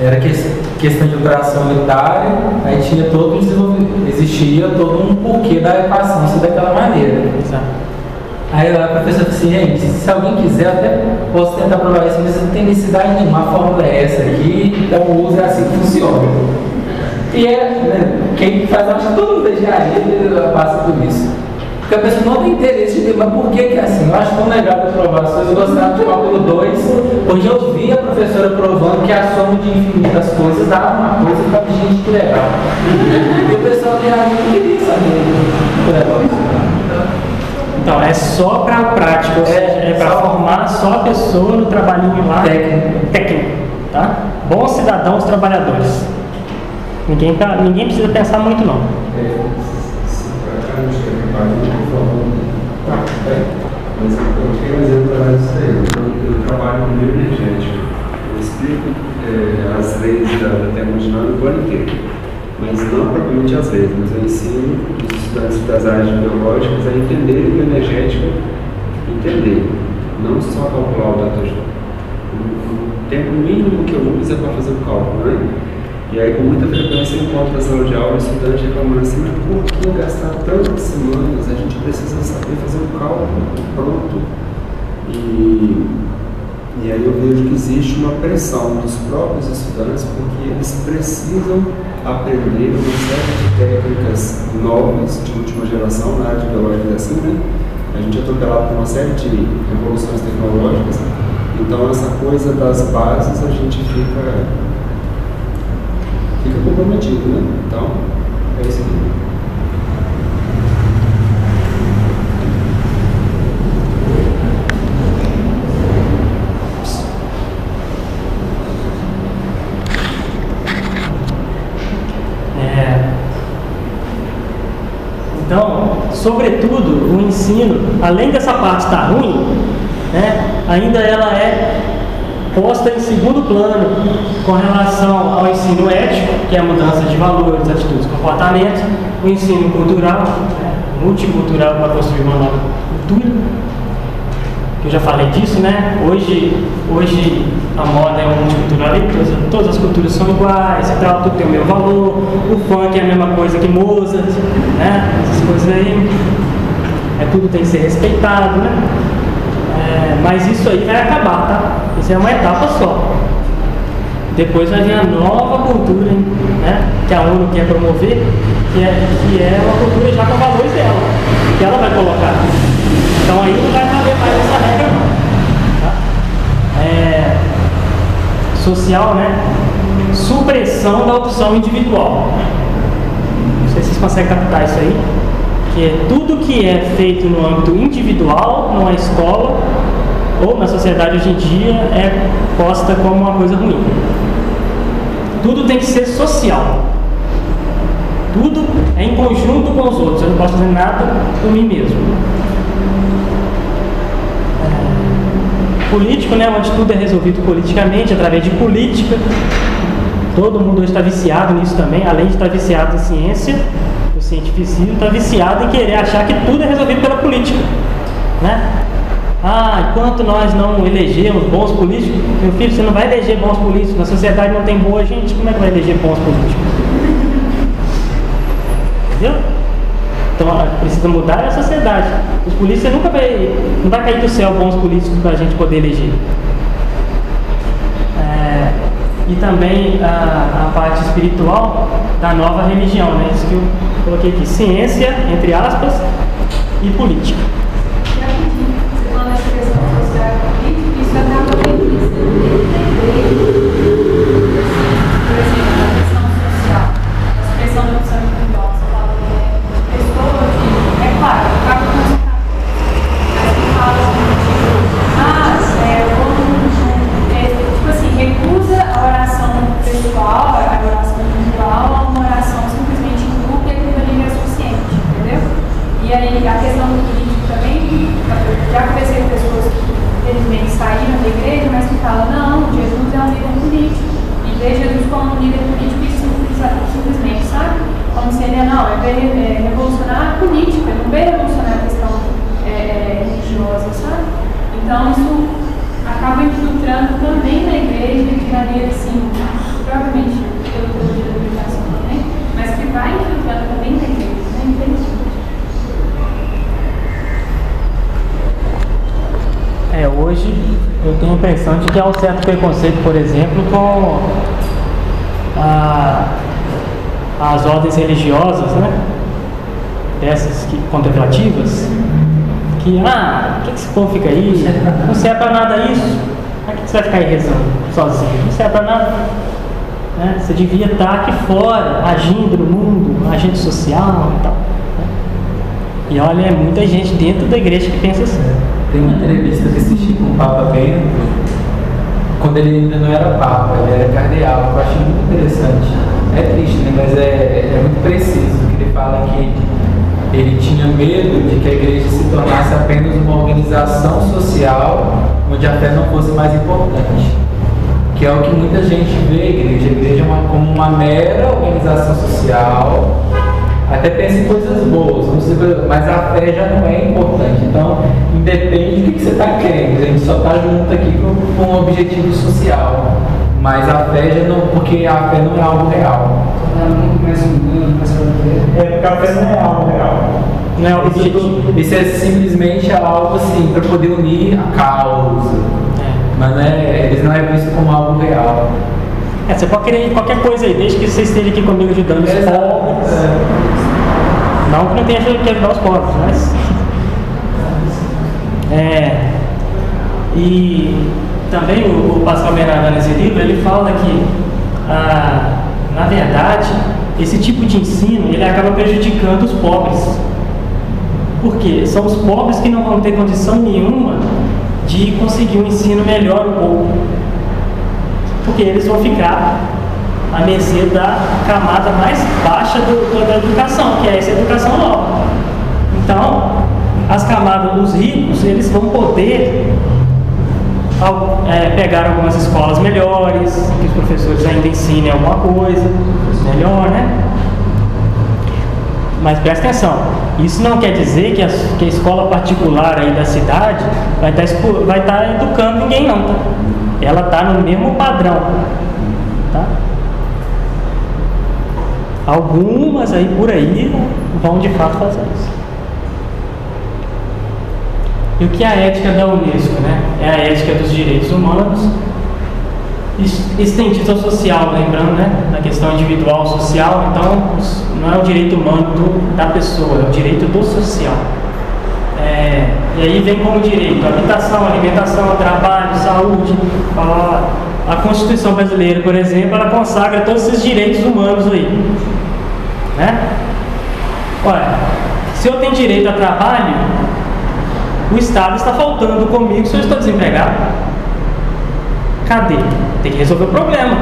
era questão de operação unitária, aí tinha todo um desenvolvimento, existia todo um porquê da equação ser daquela maneira. Exato. Aí a professora disse assim, gente, se alguém quiser, até posso tentar provar isso, mas não tem necessidade nenhuma, a fórmula é essa aqui, então é assim que funciona. E é, né, quem faz, acho que todo mundo engenharia passa por isso. Porque a pessoa não tem interesse de ver, mas por que que é assim? Eu acho tão legal as provações, eu gostava de cálculo 2, onde eu vi a professora provando que a soma de infinitas coisas dava uma coisa para gente que legal. E o pessoal realmente queria saber. Então, é só para prática, é, é para formar só a pessoa no trabalhinho lá técnico. técnico tá? Bons cidadãos trabalhadores. Ninguém, tá, ninguém precisa pensar muito não. É mas eu tenho um exemplo para disso aí. Eu, eu trabalho com meio energético. Eu explico é, as leis da termodinâmica o ano inteiro. Mas não propriamente as leis, mas eu ensino os estudantes das áreas biológicas a entenderem o energético, entender, não só calcular o data O tempo mínimo que eu uso é para fazer o cálculo, né? E aí, com muita frequência, eu encontro na sala de aula estudante reclamando assim: mas por que gastar tantas semanas? A gente precisa saber fazer um cálculo pronto. E, e aí eu vejo que existe uma pressão dos próprios estudantes, porque eles precisam aprender uma série de técnicas novas de última geração na área de biologia assim, né? A gente é atropelado por uma série de revoluções tecnológicas. Então, essa coisa das bases a gente fica fica comprometido, né? Então, é isso aqui. É. Então, sobretudo, o ensino, além dessa parte estar ruim, né, ainda ela é posta em segundo plano com relação ao ensino ético, que é a mudança de valores, atitudes, comportamentos, o ensino cultural, né, multicultural para construir uma nova cultura, eu já falei disso, né? Hoje, hoje a moda é o multiculturalismo, todas as culturas são iguais e tal, tudo tem o mesmo valor, o funk é a mesma coisa que Mozart, né? Essas coisas aí, é, tudo tem que ser respeitado, né? É, mas isso aí vai acabar, tá? Isso é uma etapa só. Depois vai vir a nova cultura, né? Que a ONU quer promover, que é, que é uma cultura já com valores dela, que ela vai colocar. Então aí não vai essa regra. Tá? É, social, né? Supressão da opção individual. Não sei se vocês conseguem captar isso aí que é tudo que é feito no âmbito individual, numa escola ou na sociedade hoje em dia, é posta como uma coisa ruim. Tudo tem que ser social. Tudo é em conjunto com os outros. Eu não posso fazer nada por mim mesmo. É, político, né? Onde tudo é resolvido politicamente, através de política. Todo mundo hoje está viciado nisso também, além de estar viciado em ciência, o cientificismo está viciado em querer achar que tudo é resolvido pela política. Né? Ah, enquanto nós não elegemos bons políticos, meu filho, você não vai eleger bons políticos. Na sociedade não tem boa gente, como é que vai eleger bons políticos? Entendeu? Então precisa mudar a sociedade. Os políticos nunca vai, não vai cair do céu bons políticos para a gente poder eleger. É, e também a, a, parte espiritual da nova religião, né? Isso que eu coloquei aqui, ciência entre aspas e política. Que há um certo preconceito, por exemplo, com a, as ordens religiosas, né? Essas que, contemplativas, que, ah, o que, que esse povo fica aí? Não serve para nada isso. Para que você vai ficar aí rezando sozinho? Não serve para nada. Né? Você devia estar aqui fora, agindo no mundo, agente social e tal. Né? E olha, é muita gente dentro da igreja que pensa assim. Tem uma entrevista que assisti com o Papa Bento, quando ele ainda não era Papa, ele era cardeal, eu achei muito interessante. É triste, né? mas é, é muito preciso, que ele fala que ele tinha medo de que a igreja se tornasse apenas uma organização social onde a fé não fosse mais importante. Que é o que muita gente vê a igreja. A igreja é uma, como uma mera organização social até pensa em coisas boas, mas a fé já não é importante. Então, independe do que você está querendo, a gente só está junto aqui com, com, um objetivo social. Mas a fé já não, porque a fé não é algo real. É porque a fé não é algo real. Não é objetivo. Isso é simplesmente algo assim, para poder unir a causa. É. Mas não é, eles não é visto como algo real. É, você pode querer qualquer coisa aí, desde que você esteja aqui comigo ajudando os pobres. É. Não que não tenha que ajudar os pobres, mas. É, e também o, o Pascal Bernardo nesse livro, ele fala que, ah, na verdade, esse tipo de ensino ele acaba prejudicando os pobres. Por quê? São os pobres que não vão ter condição nenhuma de conseguir um ensino melhor um pouco porque eles vão ficar à mercê da camada mais baixa do, da educação, que é essa educação nova. Então, as camadas dos ricos, eles vão poder é, pegar algumas escolas melhores, que os professores ainda ensinem alguma coisa melhor, né? Mas presta atenção, isso não quer dizer que a, que a escola particular aí da cidade vai estar, tá vai tá educando ninguém não, tá? Ela está no mesmo padrão. Tá? Algumas aí por aí vão de fato fazer isso. E o que é a ética da Unesco? Né? É a ética dos direitos humanos estendida ao social, lembrando né, da questão individual social, então não é o direito humano do, da pessoa, é o direito do social. É, e aí vem como direito habitação, alimentação, trabalho, saúde. A, a Constituição brasileira, por exemplo, ela consagra todos esses direitos humanos aí. Né? Olha, se eu tenho direito a trabalho, o Estado está faltando comigo se eu estou desempregado. Cadê? Tem que resolver o problema.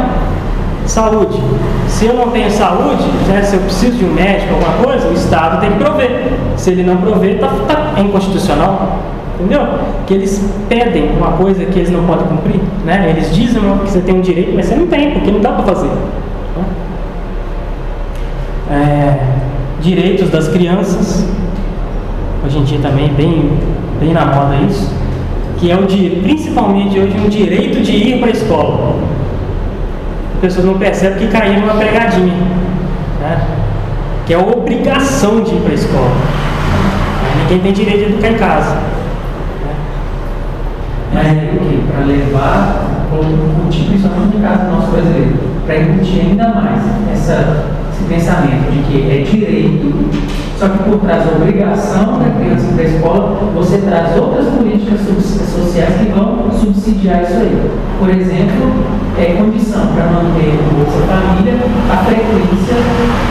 Saúde. Se eu não tenho saúde, né, se eu preciso de um médico, alguma coisa, o Estado tem que prover. Se ele não prover, está tá, é inconstitucional. Entendeu? Que eles pedem uma coisa que eles não podem cumprir. Né? Eles dizem que você tem um direito, mas você não tem, porque não dá para fazer. É, direitos das crianças. Hoje em dia também bem, bem na moda isso. Que é o de, principalmente hoje um direito de ir para a escola. As pessoas não percebem que caíram numa pegadinha. Né? Que é a obrigação de ir para a escola. Ninguém tem direito de educar em casa. Mas é o quê? Para levar, incutir, principalmente no caso do nosso brasileiro, para incutir ainda mais essa, esse pensamento de que é direito, só que por trás da obrigação da criança para a escola, você traz outras políticas sociais que vão subsidiar isso aí. Por exemplo, é condição para manter o Bolsa Família a frequência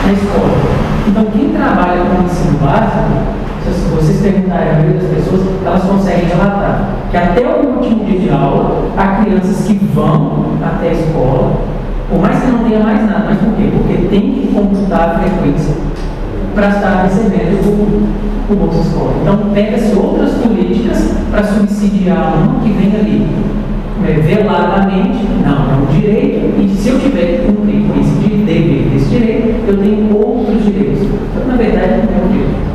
na escola. Então, quem trabalha com ensino básico se vocês perguntarem a maioria das pessoas, elas conseguem relatar que até o último dia de aula, há crianças que vão até a escola, por mais que não tenha mais nada, mas por quê? Porque tem que computar a frequência para estar recebendo o, o Bolsa Escola. Então, pega-se outras políticas para subsidiar um que vem ali é, veladamente, não, é um direito, e se eu tiver que cumprir com esse dever, esse direito, eu tenho outros direitos. Então, na verdade, não é um direito.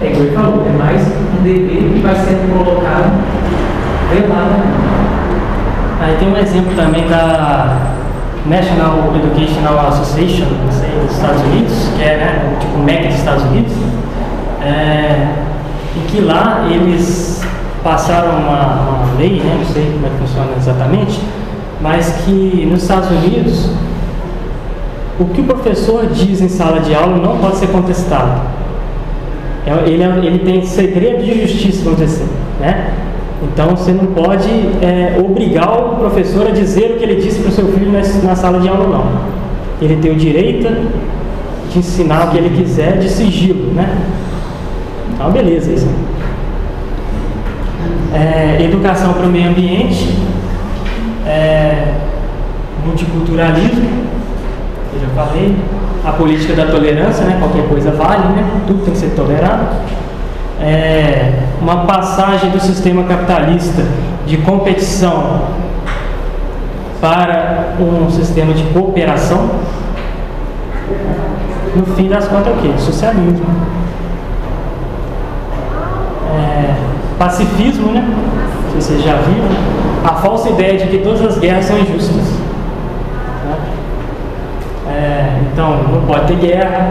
É como ele falou, é mais um dever que vai sendo colocado velado. Aí tem um exemplo também da National Educational Association, sei, dos Estados Unidos, que é né, tipo o MEC dos Estados Unidos, é, e que lá eles passaram uma, uma lei, né, não sei como é que funciona exatamente, mas que nos Estados Unidos o que o professor diz em sala de aula não pode ser contestado. É, ele, é, ele tem segredo de justiça, vamos dizer assim, né? Então você não pode é, obrigar o professor a dizer o que ele disse para o seu filho na, sala de aula, não. Ele tem o direito de ensinar o que ele quiser de sigilo, né? Então, beleza isso. É, educação para o meio ambiente, é, multiculturalismo, eu já falei, a política da tolerância, né? qualquer coisa vale, né? tudo tem que ser tolerado. É, uma passagem do sistema capitalista de competição para um sistema de cooperação. No fim das contas, é o que? Socialismo. É, pacifismo, né? Se vocês já viram, a falsa ideia de que todas as guerras são injustas. É, então, não pode ter guerra,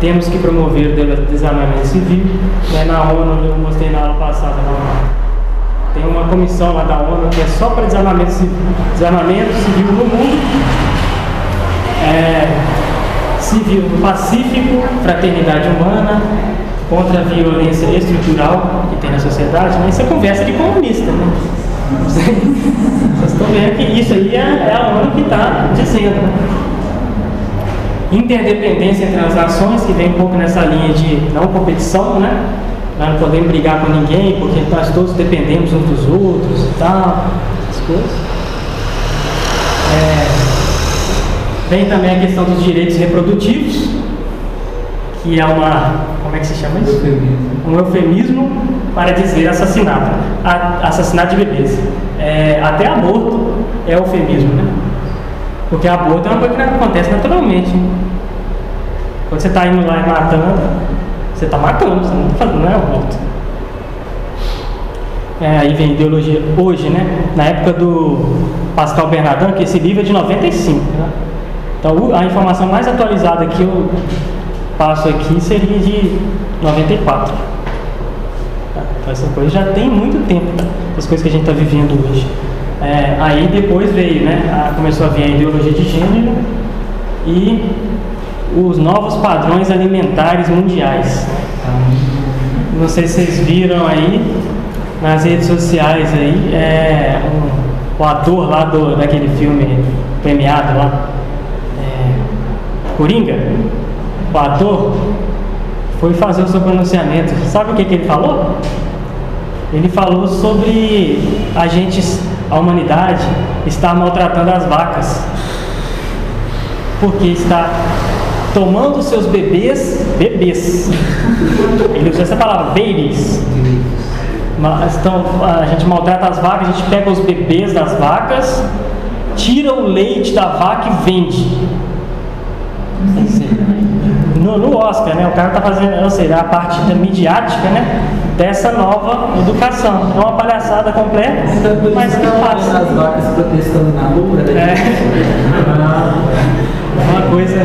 temos que promover o desarmamento civil. Né, na ONU, eu mostrei na aula passada, tem uma comissão lá da ONU que é só para desarmamento civil, desarmamento civil no mundo. É, civil Pacífico, fraternidade humana, contra a violência estrutural que tem na sociedade. Né? Isso é conversa de comunista. Né? Vocês estão vendo que isso aí é, é a ONU que está dizendo. Interdependência entre as nações, que vem um pouco nessa linha de não competição, né? Nós não podemos brigar com ninguém, porque nós todos dependemos uns dos outros e tal, essas coisas. É, vem também a questão dos direitos reprodutivos, que é uma. Como é que se chama isso? Um eufemismo para dizer assassinato. A, assassinato de bebês. É, até aborto é eufemismo, né? Porque aborto é uma coisa que acontece naturalmente. Quando você está indo lá e matando, você está matando, você não está fazendo, não é aborto. É, aí vem ideologia hoje, né? Na época do Pascal Bernardin, que esse livro é de 95. Né? Então a informação mais atualizada que eu passo aqui seria de 94. Então essa coisa já tem muito tempo, as coisas que a gente está vivendo hoje. É, aí depois veio, né, a, começou a vir a ideologia de gênero e os novos padrões alimentares mundiais. Não sei se vocês viram aí nas redes sociais aí, é, um, o ator lá do, daquele filme premiado lá, é, Coringa, o ator foi fazer o seu pronunciamento. Sabe o que, que ele falou? Ele falou sobre a gente a humanidade está maltratando as vacas. porque está tomando seus bebês, bebês. Ele usa essa palavra, babies. Mas, então, a gente maltrata as vacas, a gente pega os bebês das vacas, tira o leite da vaca e vende. No, no Oscar, né? O cara está fazendo, ou seja, a parte midiática, né? Dessa nova educação. É uma palhaçada completa, Então, mas que passa. as vacas protestando na rua. né? É. Uma coisa.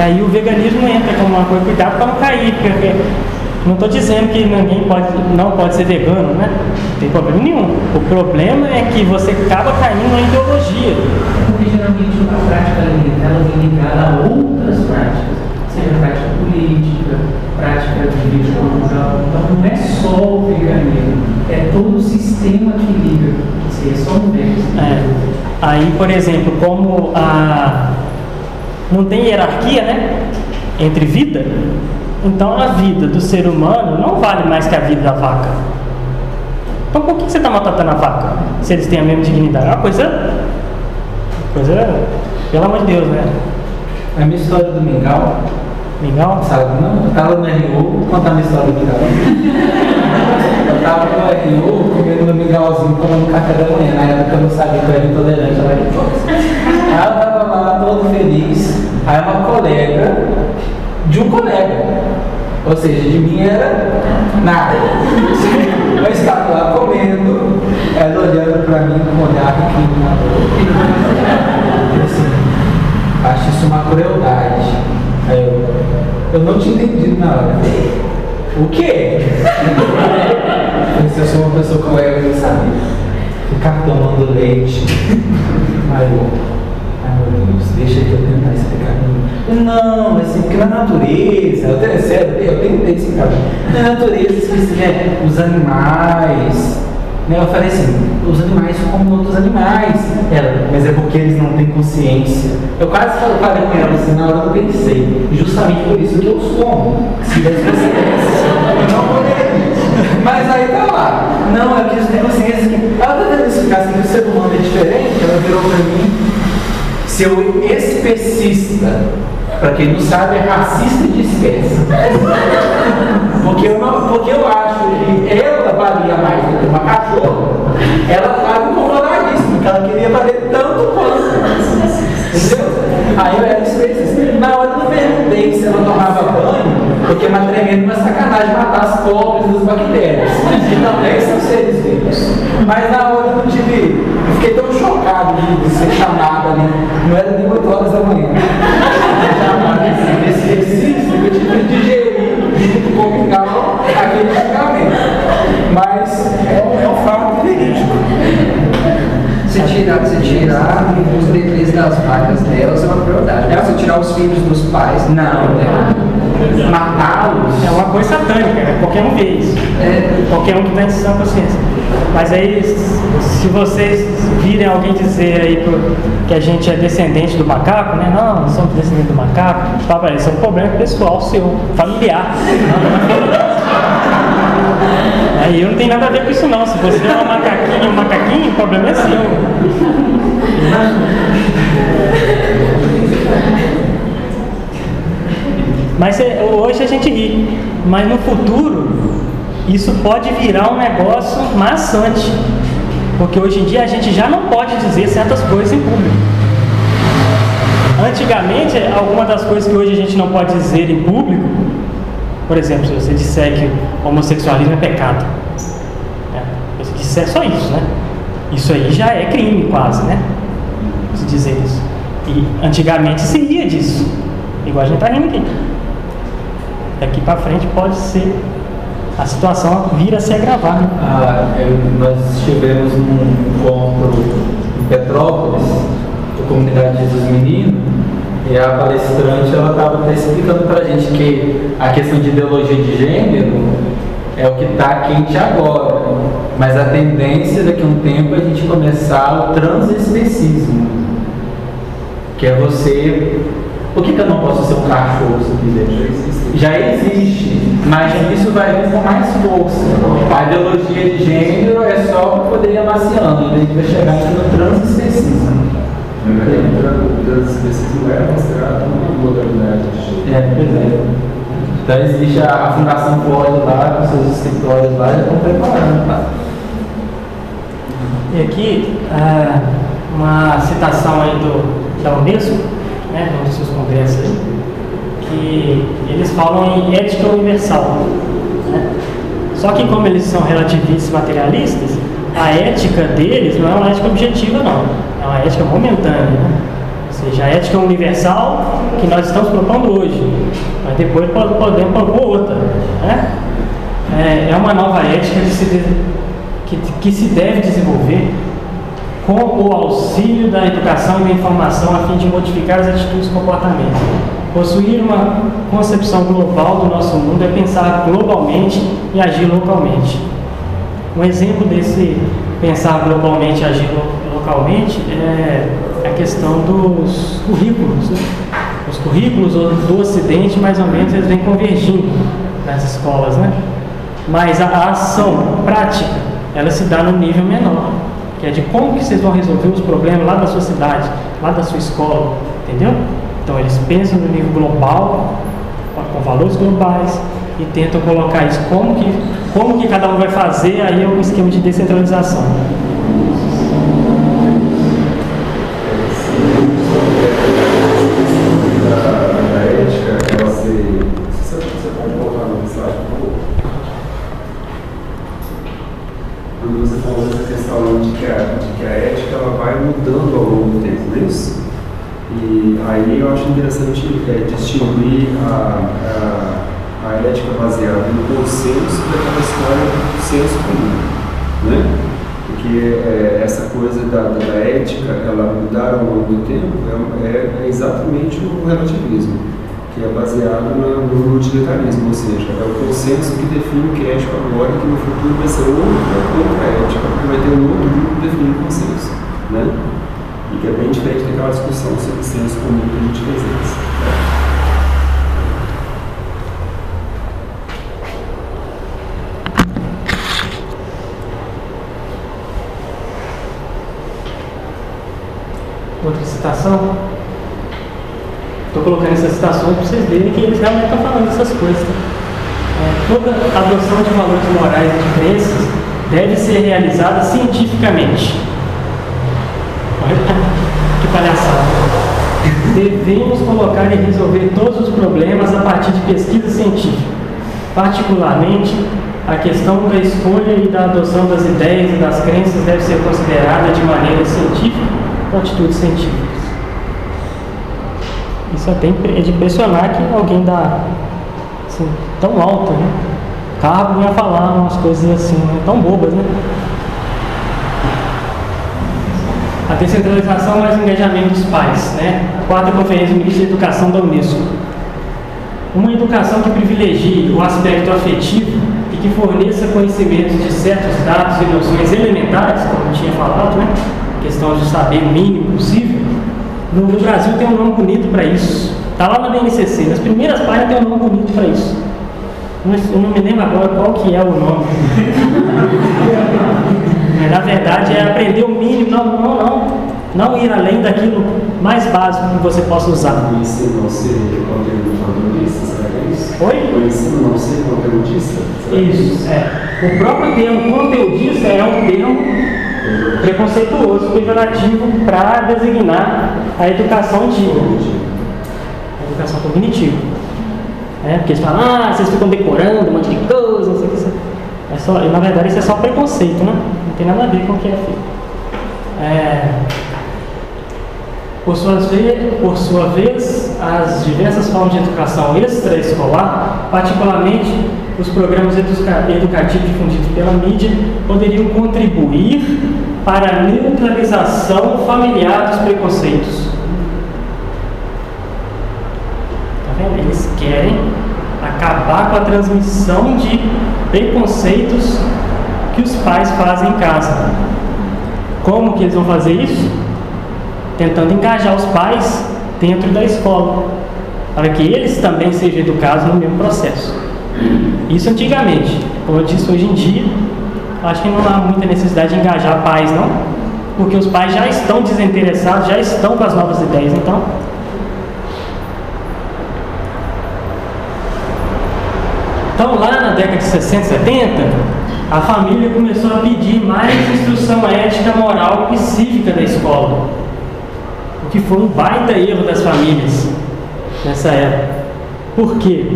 Aí o veganismo entra como uma coisa, cuidado para não cair, porque não estou dizendo que ninguém pode, não pode ser vegano, né? Não tem problema nenhum. O problema é que você acaba caindo na ideologia. Porque geralmente a prática alimentar ela vem ligada a outras práticas, seja prática política, cultural. Então não é só o veganismo, é todo o sistema que liga. Seria só um veganismo. É. Aí, por exemplo, como a não tem hierarquia, né, entre vida, então a vida do ser humano não vale mais que a vida da vaca. Então por que você está maltratando a vaca? Se eles têm a mesma dignidade? É uma coisa, coisa, pelo amor de Deus, né? A minha história do mingau, Mingau? sabe? Não, eu tava no RU, contar minha história do mingau. Eu tava no RU comendo meu mingauzinho, comendo café da manhã. Na época eu não sabia que eu era intolerante à lactose. Aí eu tava lá todo feliz. Aí uma colega de um colega, ou seja, de mim era nada. Eu estava lá comendo, ela olhando pra mim com um olhar recriminador. Assim, acho isso uma crueldade. Aí eu, eu não tinha entendido na hora. O quê? Eu sou uma pessoa com ego, eu sabia. Ficar tomando leite. Aí eu, ai meu Deus, deixa eu tentar explicar. Não, mas assim, porque na natureza, eu tenho, sério, eu tentei explicar. Na natureza, esqueci, né, os animais. Né, eu falei assim, os animais são como outros animais. Ela, mas é porque eles não têm consciência. Eu quase falei com ela assim, na hora eu pensei, justamente por isso que eu os como. Se tivesse consciência, eu não poderia. Mas aí tá lá. Não, é que eles têm consciência que. Ela tá tentando explicar assim que o ser humano é diferente, ela virou pra mim. Seu especista, para quem não sabe, é racista de espécie. Porque eu, não, porque eu acho que ela valia mais do que uma cachorra, ela estava incomodadíssima, porque ela queria valer tanto quanto. Entendeu? Aí eu era especista. Na hora eu perguntei se ela tomava banho, porque é uma tremenda sacanagem matar as pobres das bactérias. Que também são seres vivos. Mas na hora eu não tive. Eu fiquei tão chocado de ser chamado ali. Não era nem 8 horas da manhã. Chamado esse exercício eu tive que digerir junto com o mingau aquele julgamento. Mas é um, é um fato verídico. Se tirar, se tirar os bebês das vacas delas é uma crueldade. Né? Se tirar os filhos dos pais, Não. né? Matá-los. É uma coisa satânica, né? qualquer um vê isso. É, Qualquer um que está em sã consciência. Mas aí, se vocês virem alguém dizer aí que a gente é descendente do macaco, né? Não, não somos descendentes do macaco. Eles, isso é um problema pessoal seu, familiar. Aí eu não tenho nada a ver com isso não. Se você é uma macaquinha ou um macaquinho, o problema é seu. Mas é, hoje a gente ri, mas no futuro isso pode virar um negócio maçante. Porque hoje em dia a gente já não pode dizer certas coisas em público. Antigamente, algumas das coisas que hoje a gente não pode dizer em público, por exemplo, se você disser que homossexualismo é pecado, né? se disser só isso, né? Isso aí já é crime quase, né? Se dizer isso. E antigamente se ria disso, igual a gente está rindo aqui. Daqui para frente pode ser a situação vir a se agravar. Né? Ah, eu- nós estivemos num encontro em Petrópolis, da comunidade dos meninos, e a palestrante ela estava explicando para a gente que a questão de ideologia de gênero é o que está quente agora, mas a tendência daqui a um tempo é a gente começar o transespecismo, que é você. Por que, que eu não posso ser um cachorro se eu quiser? Já existe, mas isso vai vir com mais força. A ideologia de gênero é só para poder ir amaciando, e a gente vai chegar no transespecismo. Vezes não é considerado uma modalidade de gênero. É, pois é. Então existe a, Fundação Flórida lá, com seus escritórios lá, já estão preparando, tá? E aqui, ah, uma citação aí do, da Unesco, né, num dos seus congressos aí, que eles falam em ética universal. Né? Só que como eles são relativistas materialistas, a ética deles não é uma ética objetiva não, é uma ética momentânea. Né? Ou seja, a ética universal que nós estamos propondo hoje, mas depois podemos propor outra. Né? É, é uma nova ética que se, que, que se deve desenvolver com o auxílio da educação e da informação a fim de modificar as atitudes e comportamentos. Possuir uma concepção global do nosso mundo é pensar globalmente e agir localmente. Um exemplo desse pensar globalmente e agir localmente é a questão dos currículos. Né? Os currículos do Ocidente, mais ou menos, eles vêm convergindo nas escolas, né? Mas a ação prática, ela se dá no nível menor, que é de como que vocês vão resolver os problemas lá da sua cidade, lá da sua escola, entendeu? Então eles pensam no nível global, com valores globais, e tentam colocar isso como que, como que cada um vai fazer, aí é um esquema de descentralização. Da, da ética, ela se. Você, você pode voltar no slide, por favor? Quando você falou dessa questão de que, a, de que a ética ela vai mudando ao longo do tempo, não é isso? E aí eu acho interessante é, distinguir a, a, a ética baseada no consenso daquela história do senso comum, né? Porque é, essa coisa da, da, ética, ela mudar ao longo do tempo, é, é, é exatamente o relativismo, que é baseado na, no utilitarismo, ou seja, é o consenso que define o que é ético agora, que no futuro vai ser outra, outra ética, porque vai ter um outro grupo definindo o consenso, né? E que é bem diferente daquela discussão sobre senso comum que a gente fez antes. Outra citação. Estou colocando essas citações para vocês verem que eles realmente estão falando essas coisas. É, toda adoção de valores morais e de crenças deve ser realizada cientificamente. Olha que palhaçada. Devemos colocar e resolver todos os problemas a partir de pesquisa científica, particularmente a questão da escolha e da adoção das ideias e das crenças deve ser considerada de maneira científica com atitudes científicas. Isso até é de impressionar que alguém dá assim, tão alto, né? Cargo ia falar umas coisas assim, né? tão bobas, né? A descentralização mais engajamento dos pais, né? Quarta conferência do ministro da Educação da Unesco. Uma educação que privilegie o aspecto afetivo e que forneça conhecimentos de certos dados e noções elementares, como tinha falado, né? Questão de saber o mínimo possível. No, no Brasil tem um nome bonito para isso. Está lá na BNCC, nas primeiras páginas tem um nome bonito para isso. Eu não me lembro agora qual que é o nome. Mas na verdade é aprender o mínimo, não, não, não. Não ir além daquilo mais básico que você possa usar. O ensino não ser conteudista, será que é isso? Oi? O ensino não ser conteudista? Isso, é. O próprio termo conteudista é um termo preconceituoso, pejorativo, para designar a educação antiga. A educação cognitiva. É, porque eles falam, ah, vocês ficam decorando um monte de coisa, não sei o que. É só, na verdade isso é só preconceito, né? Não tem nada a ver com o que é feito. É, por, suas ve por sua vez, as diversas formas de educação extraescolar, particularmente os programas educa educativos difundidos pela mídia, poderiam contribuir para a neutralização familiar dos preconceitos. Tá vendo? Eles querem acabar com a transmissão de preconceitos que os pais fazem em casa. Como que eles vão fazer isso? Tentando engajar os pais dentro da escola, para que eles também sejam educados no mesmo processo. Isso antigamente, como eu disse hoje em dia, acho que não há muita necessidade de engajar pais, não. porque os pais já estão desinteressados, já estão com as novas ideias. Então, então lá na década de 60, 70, a família começou a pedir mais instrução ética, moral e cívica da escola, o que foi um baita erro das famílias nessa época. Por quê?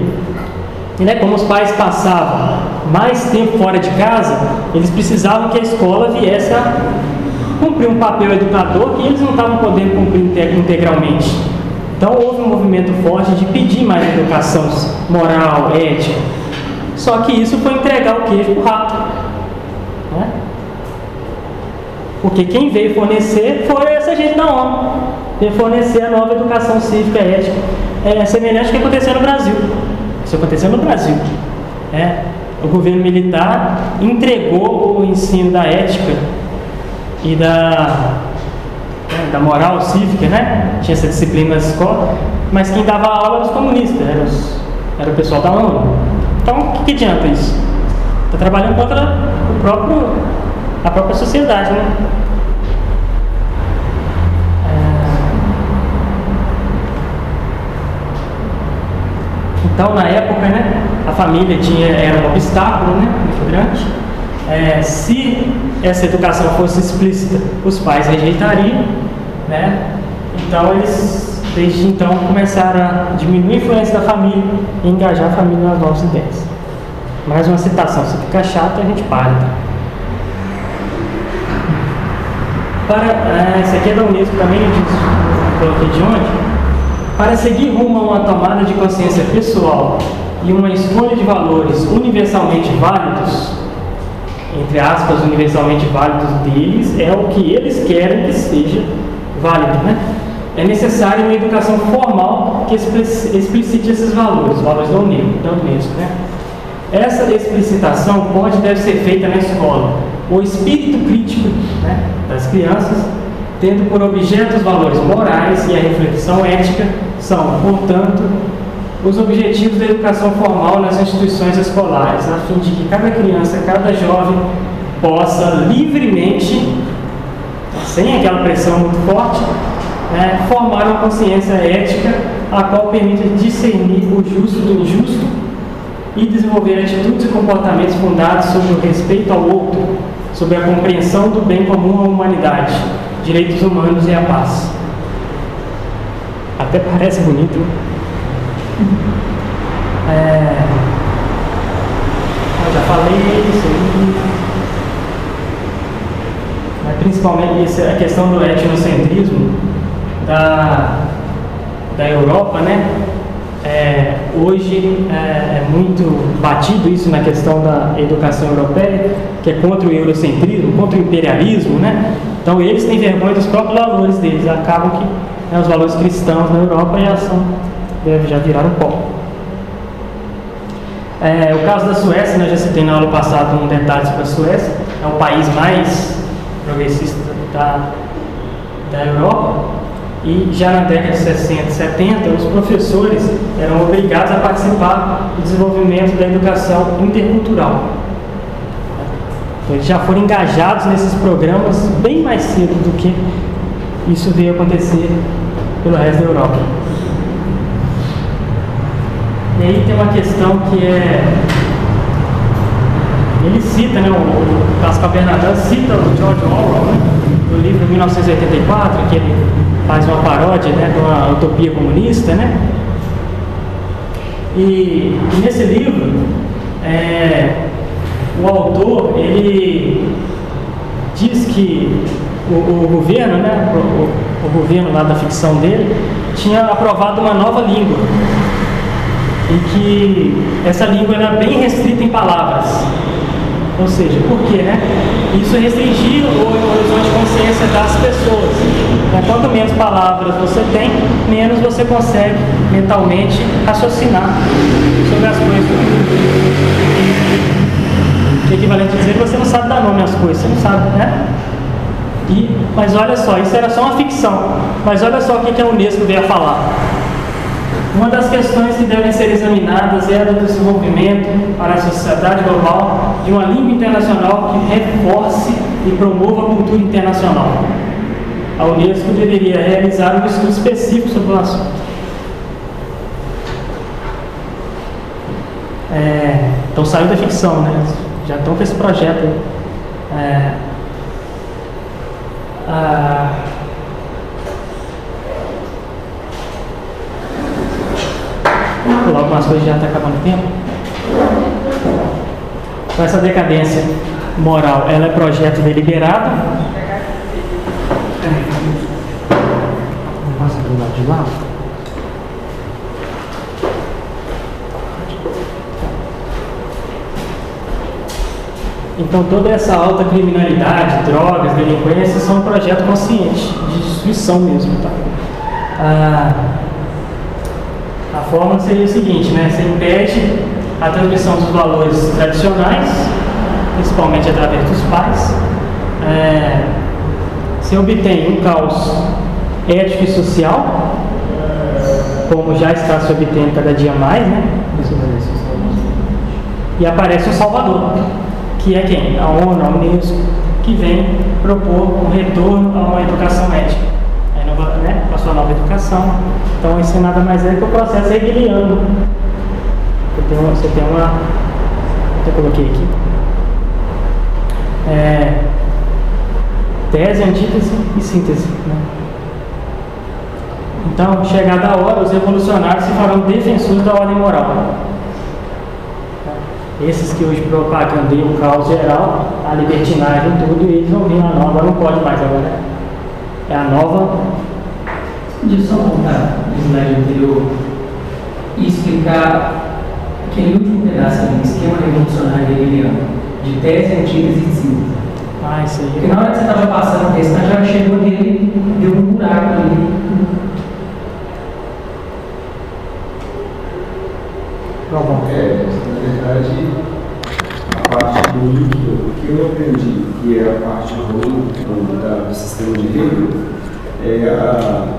E, né, como os pais passavam mais tempo fora de casa, eles precisavam que a escola viesse a cumprir um papel educador que eles não estavam podendo cumprir integralmente. Então houve um movimento forte de pedir mais educação moral, ética. Só que isso foi entregar o queijo para o rato. Né? Porque quem veio fornecer foi essa gente da ONU. Veio fornecer a nova educação cívica e ética. É semelhante ao que aconteceu no Brasil. Isso aconteceu no Brasil. É, o governo militar entregou o ensino da ética e da, né, da moral cívica, né? Tinha essa disciplina na escola, mas quem dava aula era os comunistas, era, os, era o pessoal da ONU. Então, que, que adianta isso? Está trabalhando contra o próprio, a própria sociedade, né? Então, na época, né, a família tinha, era um obstáculo né, muito grande. É, se essa educação fosse explícita, os pais rejeitariam, né? Então, eles, desde então, começaram a diminuir a influência da família e engajar a família nas novas ideias. Mais uma citação, se ficar chato, a gente para. Tá? Para, é, esse aqui é da Unesco também, eu disse, coloquei de onde? Para seguir rumo a uma tomada de consciência pessoal e uma escolha de valores universalmente válidos, entre aspas, universalmente válidos deles, é o que eles querem que seja válido, né? É necessária uma educação formal que explicite esses valores, os valores da Unesco, né? Essa explicitação pode e deve ser feita na escola. O espírito crítico né, das crianças tendo por objeto os valores morais e a reflexão ética, são, portanto, os objetivos da educação formal nas instituições escolares, a fim de que cada criança, cada jovem possa livremente, sem aquela pressão muito forte, né, formar uma consciência ética a qual permita discernir o justo do injusto e desenvolver atitudes e comportamentos fundados sobre o respeito ao outro, sobre a compreensão do bem comum à humanidade direitos humanos e a paz. Até parece bonito. É, eu já falei isso aí. Principalmente a questão do etnocentrismo da, da Europa, né? É, hoje é, é, muito batido isso na questão da educação europeia, que é contra o eurocentrismo, contra o imperialismo, né? Então eles têm vergonha dos próprios valores deles, acabam que né, os valores cristãos na Europa já são já viraram pó. É, o caso da Suécia, né, já citei na aula passada um detalhe sobre a Suécia, é o país mais progressista da, da Europa. E já na década de 60 e 70, os professores eram obrigados a participar do desenvolvimento da educação intercultural. Então, eles já foram engajados nesses programas bem mais cedo do que isso veio acontecer pelo resto da Europa. E aí tem uma questão que é. Ele cita, né, o Pascal Bernardin cita o George Orwell, né, no livro 1984, que ele faz uma paródia né, de uma utopia comunista, né? E, nesse livro, é, o autor ele diz que o, o governo, né, o, o, governo lá da ficção dele, tinha aprovado uma nova língua e que essa língua era bem restrita em palavras. Ou seja, por quê, né? Isso restringia o horizonte de consciência das pessoas. Né? Quanto menos palavras você tem, menos você consegue mentalmente raciocinar sobre as coisas. Que é equivalente a dizer que você não sabe dar nome às coisas, você não sabe, né? E, mas olha só, isso era só uma ficção. Mas olha só o que a Unesco veio a falar. Uma das questões que devem ser examinadas é a do desenvolvimento para a sociedade global de uma língua internacional que reforce e promova a cultura internacional. a Unesco deveria realizar um estudo específico sobre o assunto. É, então saiu da ficção, né? Já estão com esse projeto. É, a, pular algumas coisas já está acabando o tempo. Então, essa decadência moral, ela é projeto deliberado. Passa do lado de lá. Então toda essa alta criminalidade, drogas, delinquência são um projeto consciente, de destruição mesmo. Tá? Ah, forma seria o seguinte, né? Você impede a transmissão dos valores tradicionais, principalmente através dos pais. É, você obtém um caos ético e social, como já está se obtendo cada dia mais, né? E aparece o Salvador, que é quem? A ONU, a Unesco, que vem propor um retorno a uma educação ética, sua nova educação. Então, isso é nada mais é que o processo hegeliano. Tem uma. Você tem uma eu coloquei aqui. É, tese, antítese e síntese. Né? Então, chegada a hora, os revolucionários se farão defensores da ordem moral. Esses que hoje propagandeiam o caos geral, a libertinagem tudo, eles não viram a nova, não pode mais agora. É a nova. Deixa eu só voltar no slide anterior e explicar aquele último pedaço ali, esquema revolucionário hegeliano, de tese, antítese e síntese. Ah, isso aí. Porque na hora que você estava passando o texto, já chegou nele, deu um buraco ali. Provão. É, na verdade, a parte ruim que eu, que eu aprendi, que é a parte ruim do, da, do sistema de livro, é, a,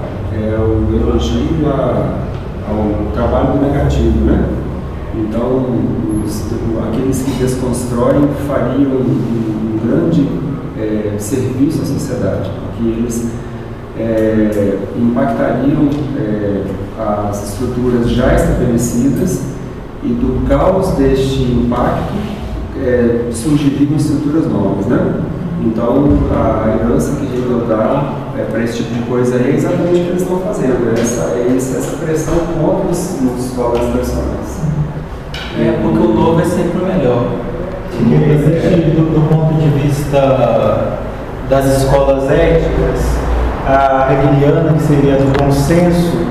o elogio a, ao trabalho do negativo, né? Então, os, aqueles que desconstroem fariam um, um grande é, serviço à sociedade, porque eles é, impactariam é, as estruturas já estabelecidas e do caos deste impacto é, surgiriam estruturas novas, né? Então, a herança que Hegel dá é, para esse tipo de coisa é exatamente o que eles estão fazendo, é essa, é essa pressão contra os, os valores personais. É porque o novo é sempre o melhor. Existe, do, do ponto de vista das escolas éticas, a hegeliana, que seria do consenso,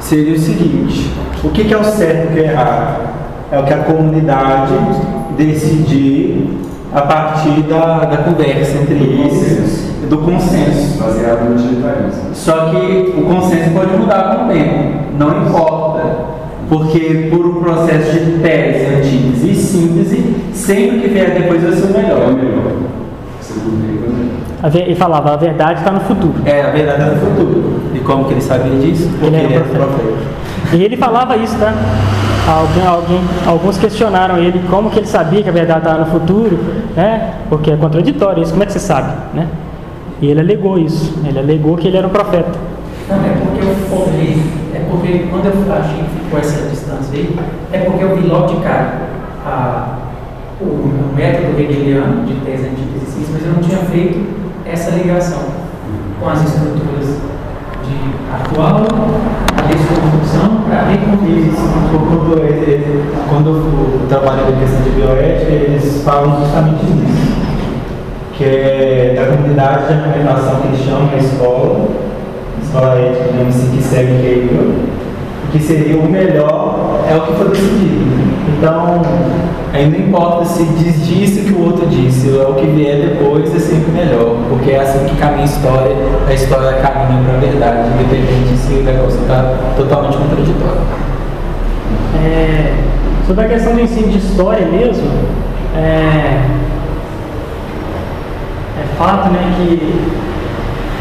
seria o seguinte: o que, que é o certo e o que é errado? É o que a comunidade decidir a partir da, da conversa entre Do eles, consenso. do consenso. Baseado no utilitarismo. Só que o consenso pode mudar com o tempo, não importa. Porque por um processo de tese, antítese e síntese, sempre o que vier depois vai ser o É o melhor. melhor. Né? Ve- E falava, a verdade está no futuro. É, a verdade é no futuro. E como que ele sabia disso? Porque Ele era profeta. E ele falava isso, tá? Alguém, alguns questionaram ele como que ele sabia que a verdade estava no futuro, né? Porque é contraditório isso, como é que você sabe, né? E ele alegou isso, ele alegou que ele era um profeta. Não, é porque eu formei, é porque quando eu achei que ficou essa distância aí, é porque eu vi logo de cara a, o, o método hegeliano de tese, antítese mas eu não tinha feito essa ligação com as estruturas atual, a desconstrução para a recomposição. Quando, ele- quando eu trabalho com questão de bioética, eles falam justamente nisso. Que é da comunidade de argumentação que eles chamam na escola, escola ética, assim, que segue Hegel, que seria o melhor, é o que foi decidido. Então, aí não importa se diz disso que o outro disse, é o que vier depois é sempre melhor, porque é assim que caminha a história, a história caminha para a verdade, independente se o negócio está totalmente contraditório. É, sobre a questão do ensino de história mesmo, é, é fato né, que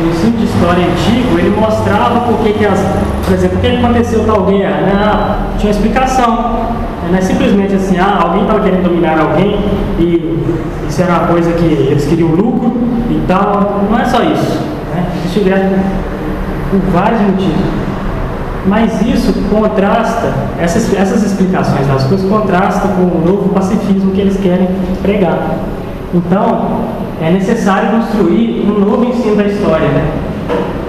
o ensino de história antigo ele mostrava por que, que as. Por exemplo, por que aconteceu tal guerra? Não, tinha uma explicação. Não é simplesmente assim, ah, alguém estava querendo dominar alguém e isso era uma coisa que eles queriam lucro e tal. Não é só isso. Né? Existe greve por vários motivos. Mas isso contrasta, essas, essas explicações das coisas contrastam com o novo pacifismo que eles querem pregar. Então, é necessário construir um novo ensino da história. Né?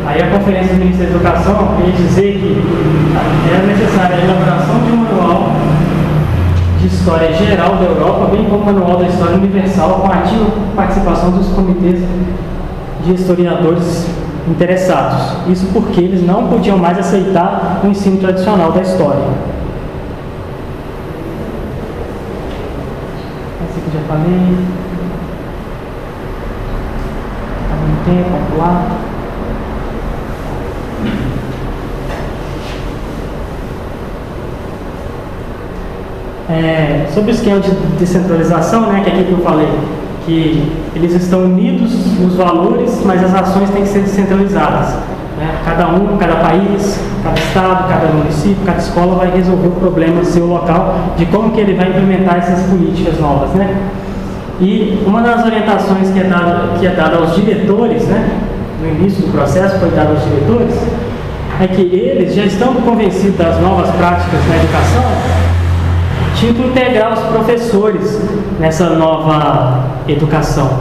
Aí a Conferência do Ministério da Educação queria dizer que era necessária a elaboração de um manual de história geral da Europa, bem como o manual da história universal, com ativa participação dos comitês de historiadores interessados. Isso porque eles não podiam mais aceitar o ensino tradicional da história. Esse aqui já falei. É, sobre o esquema de descentralização, né, que é aquilo que eu falei, que eles estão unidos nos valores, mas as ações têm que ser descentralizadas. Né? Cada um, cada país, cada estado, cada município, cada escola vai resolver o problema do seu local, de como que ele vai implementar essas políticas novas. Né? E uma das orientações que é dada, que é dada aos diretores, né, no início do processo foi dada aos diretores, é que eles já estão convencidos das novas práticas na educação, tinham que integrar os professores nessa nova educação.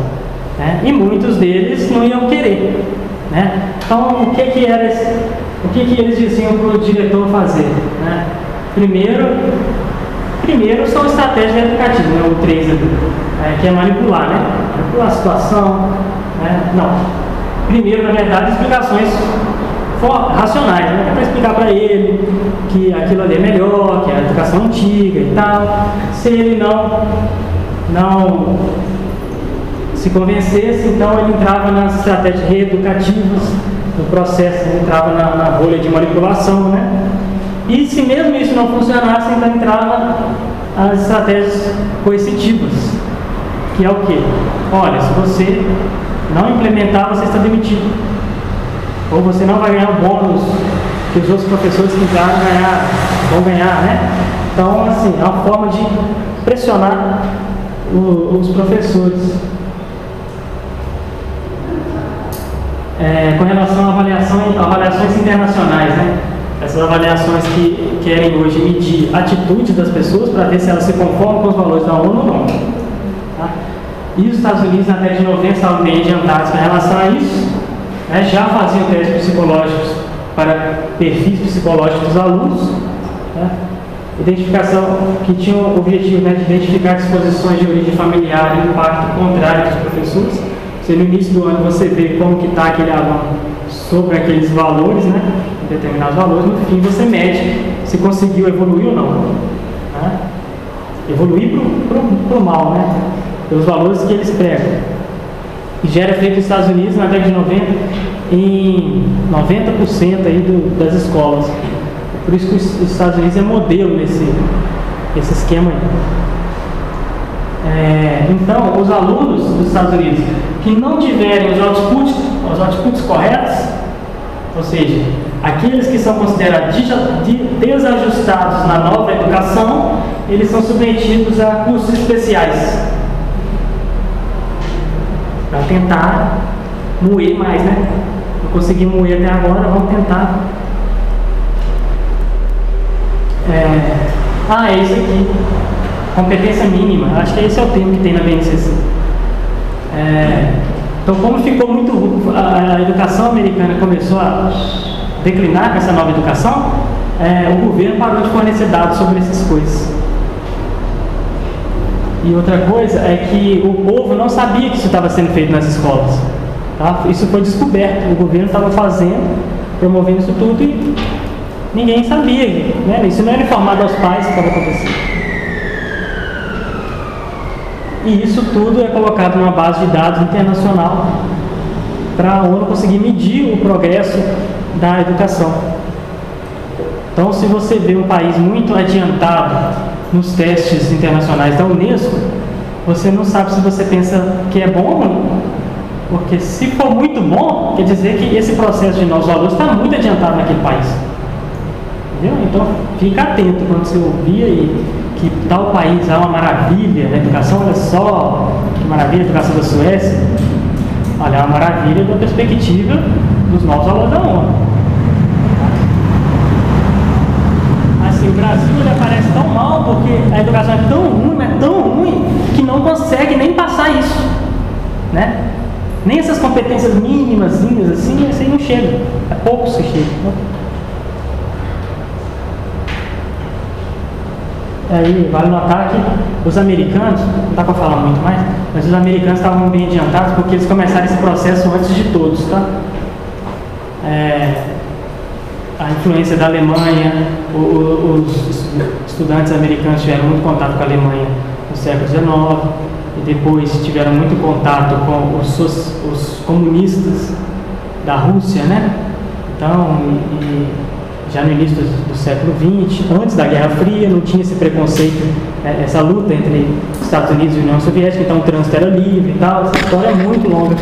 Né? E muitos deles não iam querer. Né? Então, o que, que, era o que, que eles diziam para o diretor fazer? Né? Primeiro, primeiro são estratégias educativas, né? o 3 ali, é, que é manipular, né? manipular a situação. Né? Não. Primeiro, na verdade, explicações racionais, né? para explicar para ele que aquilo ali é melhor, que é a educação antiga e tal. Se ele não, não se convencesse, então ele entrava nas estratégias reeducativas do processo, ele entrava na, na bolha de manipulação, né? E se mesmo isso não funcionasse, então entrava as estratégias coercitivas, que é o quê? Olha, se você não implementar, você está demitido ou você não vai ganhar o bônus que os outros professores que entraram ganhar, vão ganhar, né? Então, assim, é uma forma de pressionar o, os professores. É, com relação à avaliação, avaliações internacionais, né? Essas avaliações que querem hoje medir atitudes das pessoas para ver se elas se conformam com os valores da ONU ou não. E os Estados Unidos, na década de 90, estavam bem adiantados com relação a isso né, já faziam testes psicológicos para perfis psicológicos dos alunos, né, identificação que tinha o objetivo né, de identificar disposições de origem familiar e impacto contrário dos professores. Se no início do ano você vê como que está aquele aluno sobre aqueles valores, né, determinados valores, no fim você mede se conseguiu evoluir ou não. Né? Evoluir para o mal, né? Pelos valores que eles pregam já era feito nos Estados Unidos na década de 90 em 90% aí do, das escolas. Por isso que os Estados Unidos é modelo nesse, esse esquema aí. É, então, os alunos dos Estados Unidos que não tiverem os outputs, os outputs corretos, ou seja, aqueles que são considerados desajustados na nova educação, eles são submetidos a cursos especiais para tentar moer mais, né? Não consegui moer até agora, vamos tentar. É... Ah, é isso aqui. Competência mínima. Acho que esse é o termo que tem na BNCC. É... Então, como ficou muito. A educação americana começou a declinar com essa nova educação, é, o governo parou de fornecer dados sobre essas coisas. E outra coisa é que o povo não sabia que isso estava sendo feito nas escolas. Tá? Isso foi descoberto. O governo estava fazendo, promovendo isso tudo e ninguém sabia. Né? Isso não era informado aos pais que estava acontecendo. E isso tudo é colocado numa base de dados internacional para a ONU conseguir medir o progresso da educação. Então, se você vê um país muito adiantado nos testes internacionais da Unesco, você não sabe se você pensa que é bom ou não. Porque se for muito bom, quer dizer que esse processo de novos valores está muito adiantado naquele país. Entendeu? Então fica atento quando você ouvir aí que tal país é uma maravilha, a educação, olha só, que maravilha a educação da Suécia. Olha, é uma maravilha da perspectiva dos novos valores da ONU. Ele aparece tão mal porque a educação é tão ruim, é tão ruim, que não consegue nem passar isso. Né? Nem essas competências mínimas assim, assim não chega. É pouco se chega. Né? Aí vale notar que os americanos, não dá para falar muito mais, mas os americanos estavam bem adiantados porque eles começaram esse processo antes de todos, tá? É, a influência da Alemanha, os estudantes americanos tiveram muito contato com a Alemanha no século XIX e depois tiveram muito contato com os, comunistas da Rússia, né? Então, e, já no início do, do século XX, antes da Guerra Fria, não tinha esse preconceito, né, essa luta entre Estados Unidos e União Soviética, então o trânsito era livre e tal. Essa história é muito longa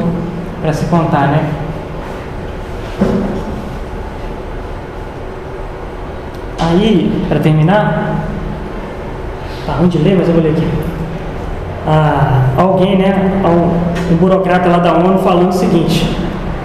para se contar, né? Aí, para terminar, tá ruim de ler, mas eu vou ler aqui. Ah, alguém, né, um, um burocrata lá da ONU falando o seguinte: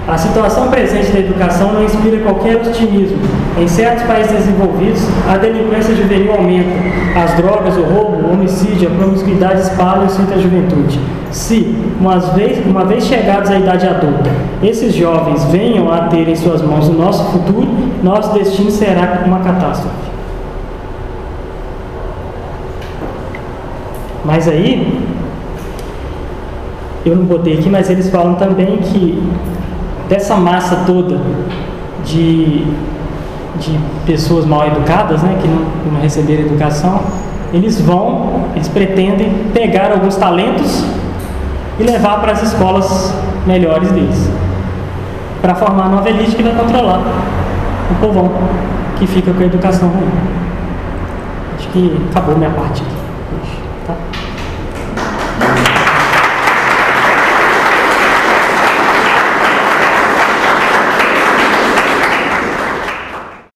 a situação presente da educação não inspira qualquer otimismo. Em certos países desenvolvidos, a delinquência juvenil aumenta, as drogas, o roubo, o homicídio, a promiscuidade espalham-se entre a juventude. Se, uma vez, uma vez chegados à idade adulta, esses jovens venham a ter em suas mãos o nosso futuro, nosso destino será uma catástrofe. Mas aí, eu não botei aqui, mas eles falam também que dessa massa toda de, de pessoas mal educadas, né, que não, que não receberam educação, eles vão, eles pretendem pegar alguns talentos e levar para as escolas melhores deles, para formar a nova elite que vai controlar o povão que fica com a educação ruim. Acho que acabou minha parte aqui.